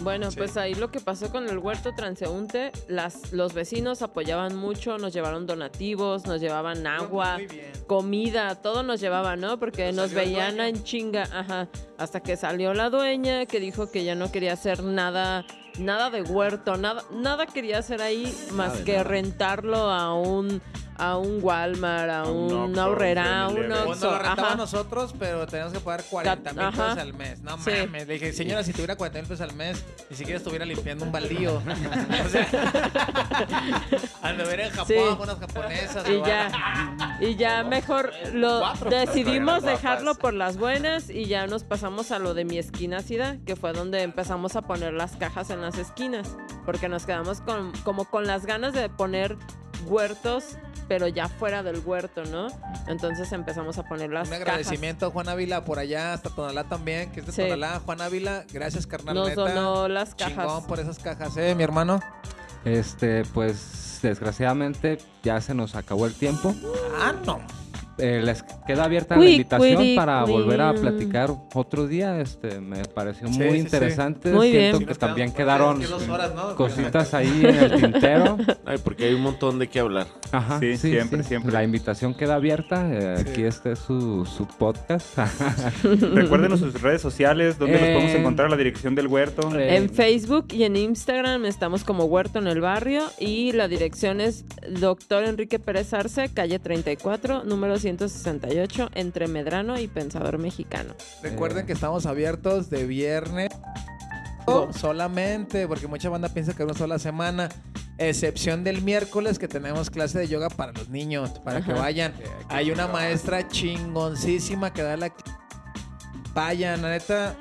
Bueno, pues ahí lo que pasó con el huerto transeúnte, las, los vecinos apoyaban mucho, nos llevaron donativos, nos llevaban agua, comida, todo nos llevaban, ¿no? Porque nos veían en chinga, ajá, hasta que salió la dueña que dijo que ya no quería hacer nada nada de huerto, nada, nada quería hacer ahí más que rentarlo a un a un Walmart, a, un, Aurrera, a un Cuando lo rentaba nosotros, pero teníamos que pagar 40 mil pesos al mes. No mames. Le dije, señora, si tuviera 40 mil pesos al mes, ni siquiera estuviera limpiando un baldío. <laughs> o sea, <laughs> ver en Japón, unas japonesas. Y ya, y ya mejor lo decidimos dejarlo por las buenas y ya nos pasamos a lo de mi esquina SIDA, que fue donde empezamos a poner las cajas en las esquinas, porque nos quedamos con, como con las ganas de poner huertos pero ya fuera del huerto, ¿no? Entonces empezamos a poner las Un agradecimiento a Juan Ávila por allá, hasta Tonalá también, que es de Tonalá. Juan Ávila, gracias carnal. Nos donó las cajas. Chingón por esas cajas, ¿eh, mi hermano? Este, pues desgraciadamente ya se nos acabó el tiempo. Ah, no. Eh, les queda abierta la invitación para volver a platicar otro día. Este, me pareció muy interesante. Siento que también quedaron cositas ahí en el tintero. <laughs> Ay, porque hay un montón de qué hablar. Ajá, sí, siempre, siempre. La invitación queda abierta. Eh, aquí este es su, su podcast. <laughs> Recuerden sus redes sociales, donde nos podemos encontrar la dirección del huerto. en Facebook y en Instagram estamos como Huerto en el Barrio y la dirección es Doctor Enrique Pérez Arce, calle 34, número 168 entre Medrano y Pensador Mexicano. Recuerden que estamos abiertos de viernes solamente, porque mucha banda piensa que es una sola semana, excepción del miércoles que tenemos clase de yoga para los niños, para que vayan. Hay una maestra chingoncísima que da la... Vayan, la neta,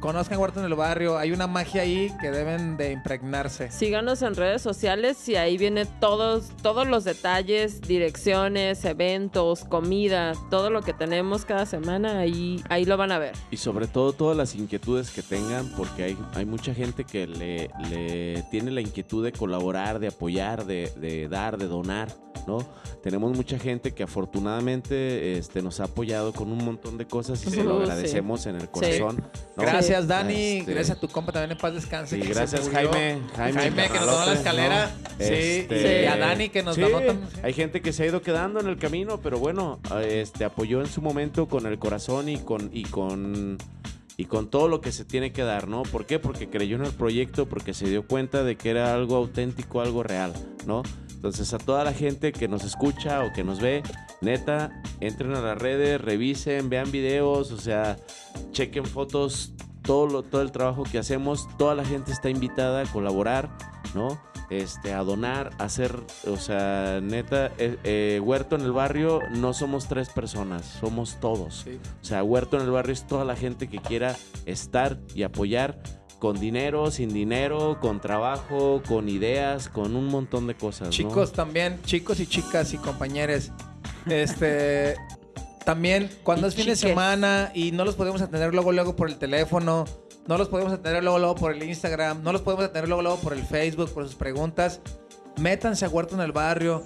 conozcan Huerto en el Barrio. Hay una magia ahí que deben de impregnarse. Síganos en redes sociales y ahí viene todos, todos los detalles, direcciones, eventos, comida, todo lo que tenemos cada semana, ahí, ahí lo van a ver. Y sobre todo todas las inquietudes que tengan, porque hay, hay mucha gente que le, le tiene la inquietud de colaborar, de apoyar, de, de dar, de donar, ¿no? Tenemos mucha gente que afortunadamente este, nos ha apoyado con un montón de cosas y se lo agradecemos en el corazón. Gracias Gracias, Dani. Este, gracias a tu compa también en paz descanse. Sí, gracias, Jaime. Jaime. que nos donó la escalera. Sí, este, y a Dani que nos donó también. Hay gente que se ha ido quedando en el camino, pero bueno, este apoyó en su momento con el corazón y con y con y con todo lo que se tiene que dar, ¿no? ¿Por qué? Porque creyó en el proyecto, porque se dio cuenta de que era algo auténtico, algo real, ¿no? Entonces a toda la gente que nos escucha o que nos ve, neta, entren a las redes, revisen, vean videos, o sea, chequen fotos todo, todo el trabajo que hacemos, toda la gente está invitada a colaborar, ¿no? Este, a donar, a hacer, o sea, neta, eh, eh, Huerto en el barrio no somos tres personas, somos todos. O sea, Huerto en el barrio es toda la gente que quiera estar y apoyar con dinero, sin dinero, con trabajo, con ideas, con un montón de cosas. Chicos también, chicos y chicas y compañeros, este, <laughs> también cuando es fin de semana y no los podemos atender luego luego por el teléfono, no los podemos atender luego luego por el Instagram, no los podemos atender luego luego por el Facebook, por sus preguntas, métanse a Huerto en el Barrio,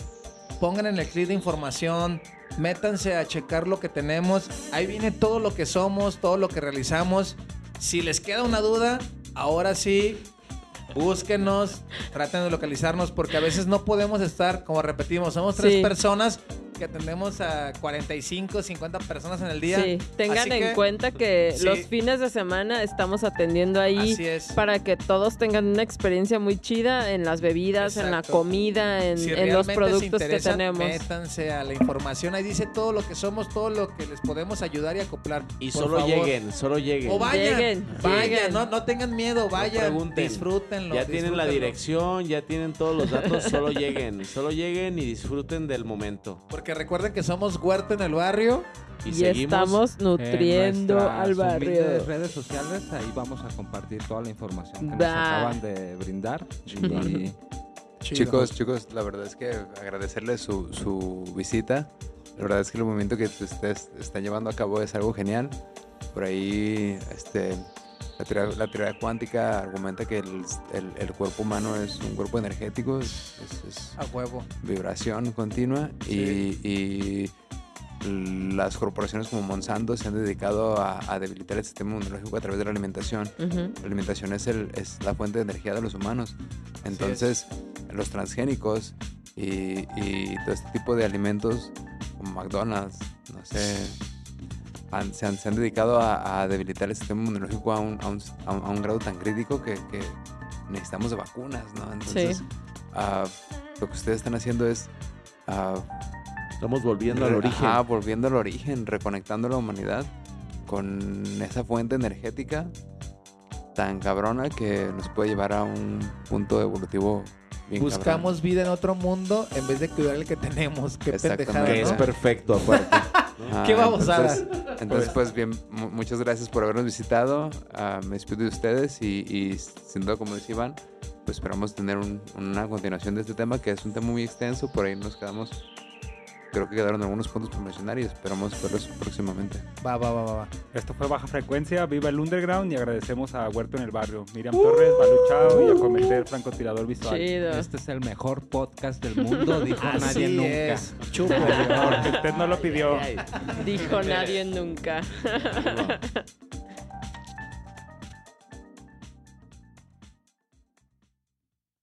pongan en el clip de información, métanse a checar lo que tenemos, ahí viene todo lo que somos, todo lo que realizamos. Si les queda una duda, ahora sí, búsquenos, traten de localizarnos porque a veces no podemos estar, como repetimos, somos tres personas que atendemos a 45, 50 personas en el día. Sí, tengan en cuenta que los fines de semana estamos atendiendo ahí para que todos tengan una experiencia muy chida en las bebidas, en la comida, en, los productos que tenemos. Métanse a la información, ahí dice todo lo que somos, todo lo que les podemos ayudar y acoplar. Y solo lleguen, solo lleguen. O vayan, vayan, No, no tengan miedo, vayan, disfrútenlo. Ya tienen la dirección, ya tienen todos los datos, solo lleguen, solo lleguen y disfruten del momento. Porque recuerden que somos Huerta en el barrio. Y, estamos nutriendo al barrio. En redes sociales, ahí vamos a compartir toda la información que nos acaban de brindar. <laughs> Chicos, chicos, la verdad es que agradecerles su, su visita. La verdad es que el movimiento que ustedes están llevando a cabo es algo genial. Por ahí, este, la teoría, cuántica argumenta que el, el, cuerpo humano es un cuerpo energético, es, a huevo. vibración continua y, las corporaciones como Monsanto se han dedicado a, debilitar el sistema inmunológico a través de la alimentación. La alimentación es, el, es la fuente de energía de los humanos. Entonces, los transgénicos y, y todo este tipo de alimentos como McDonald's, no sé, se, han, dedicado a, debilitar el sistema inmunológico a un, a un, grado tan crítico que, necesitamos de vacunas, ¿no? Entonces, ah, lo que ustedes están haciendo es... Uh, Estamos volviendo al origen. Ah, volviendo al origen, reconectando a la humanidad con esa fuente energética tan cabrona que nos puede llevar a un punto evolutivo bien Buscamos vida en otro mundo en vez de cuidar el que tenemos. Qué pendejada, Que es perfecto, aparte. <laughs> ¿Qué vamos a entonces, entonces, pues bien, muchas gracias por habernos visitado. Uh, me despido de ustedes y, y sin duda, como decía Iván, pues esperamos tener una continuación de este tema que es un tema muy extenso. Por ahí nos quedamos creo que quedaron algunos puntos por mencionar y esperamos verlos próximamente. Va, va, va, va. Esto fue Baja Frecuencia, viva el Underground y agradecemos a Huerto en el Barrio, Miriam Torres, Balu Chao y a Cometer, francotirador visual. Este es el mejor podcast del mundo, <laughs> dijo nadie nunca. Chupo, porque usted no lo pidió. Dijo nadie nunca.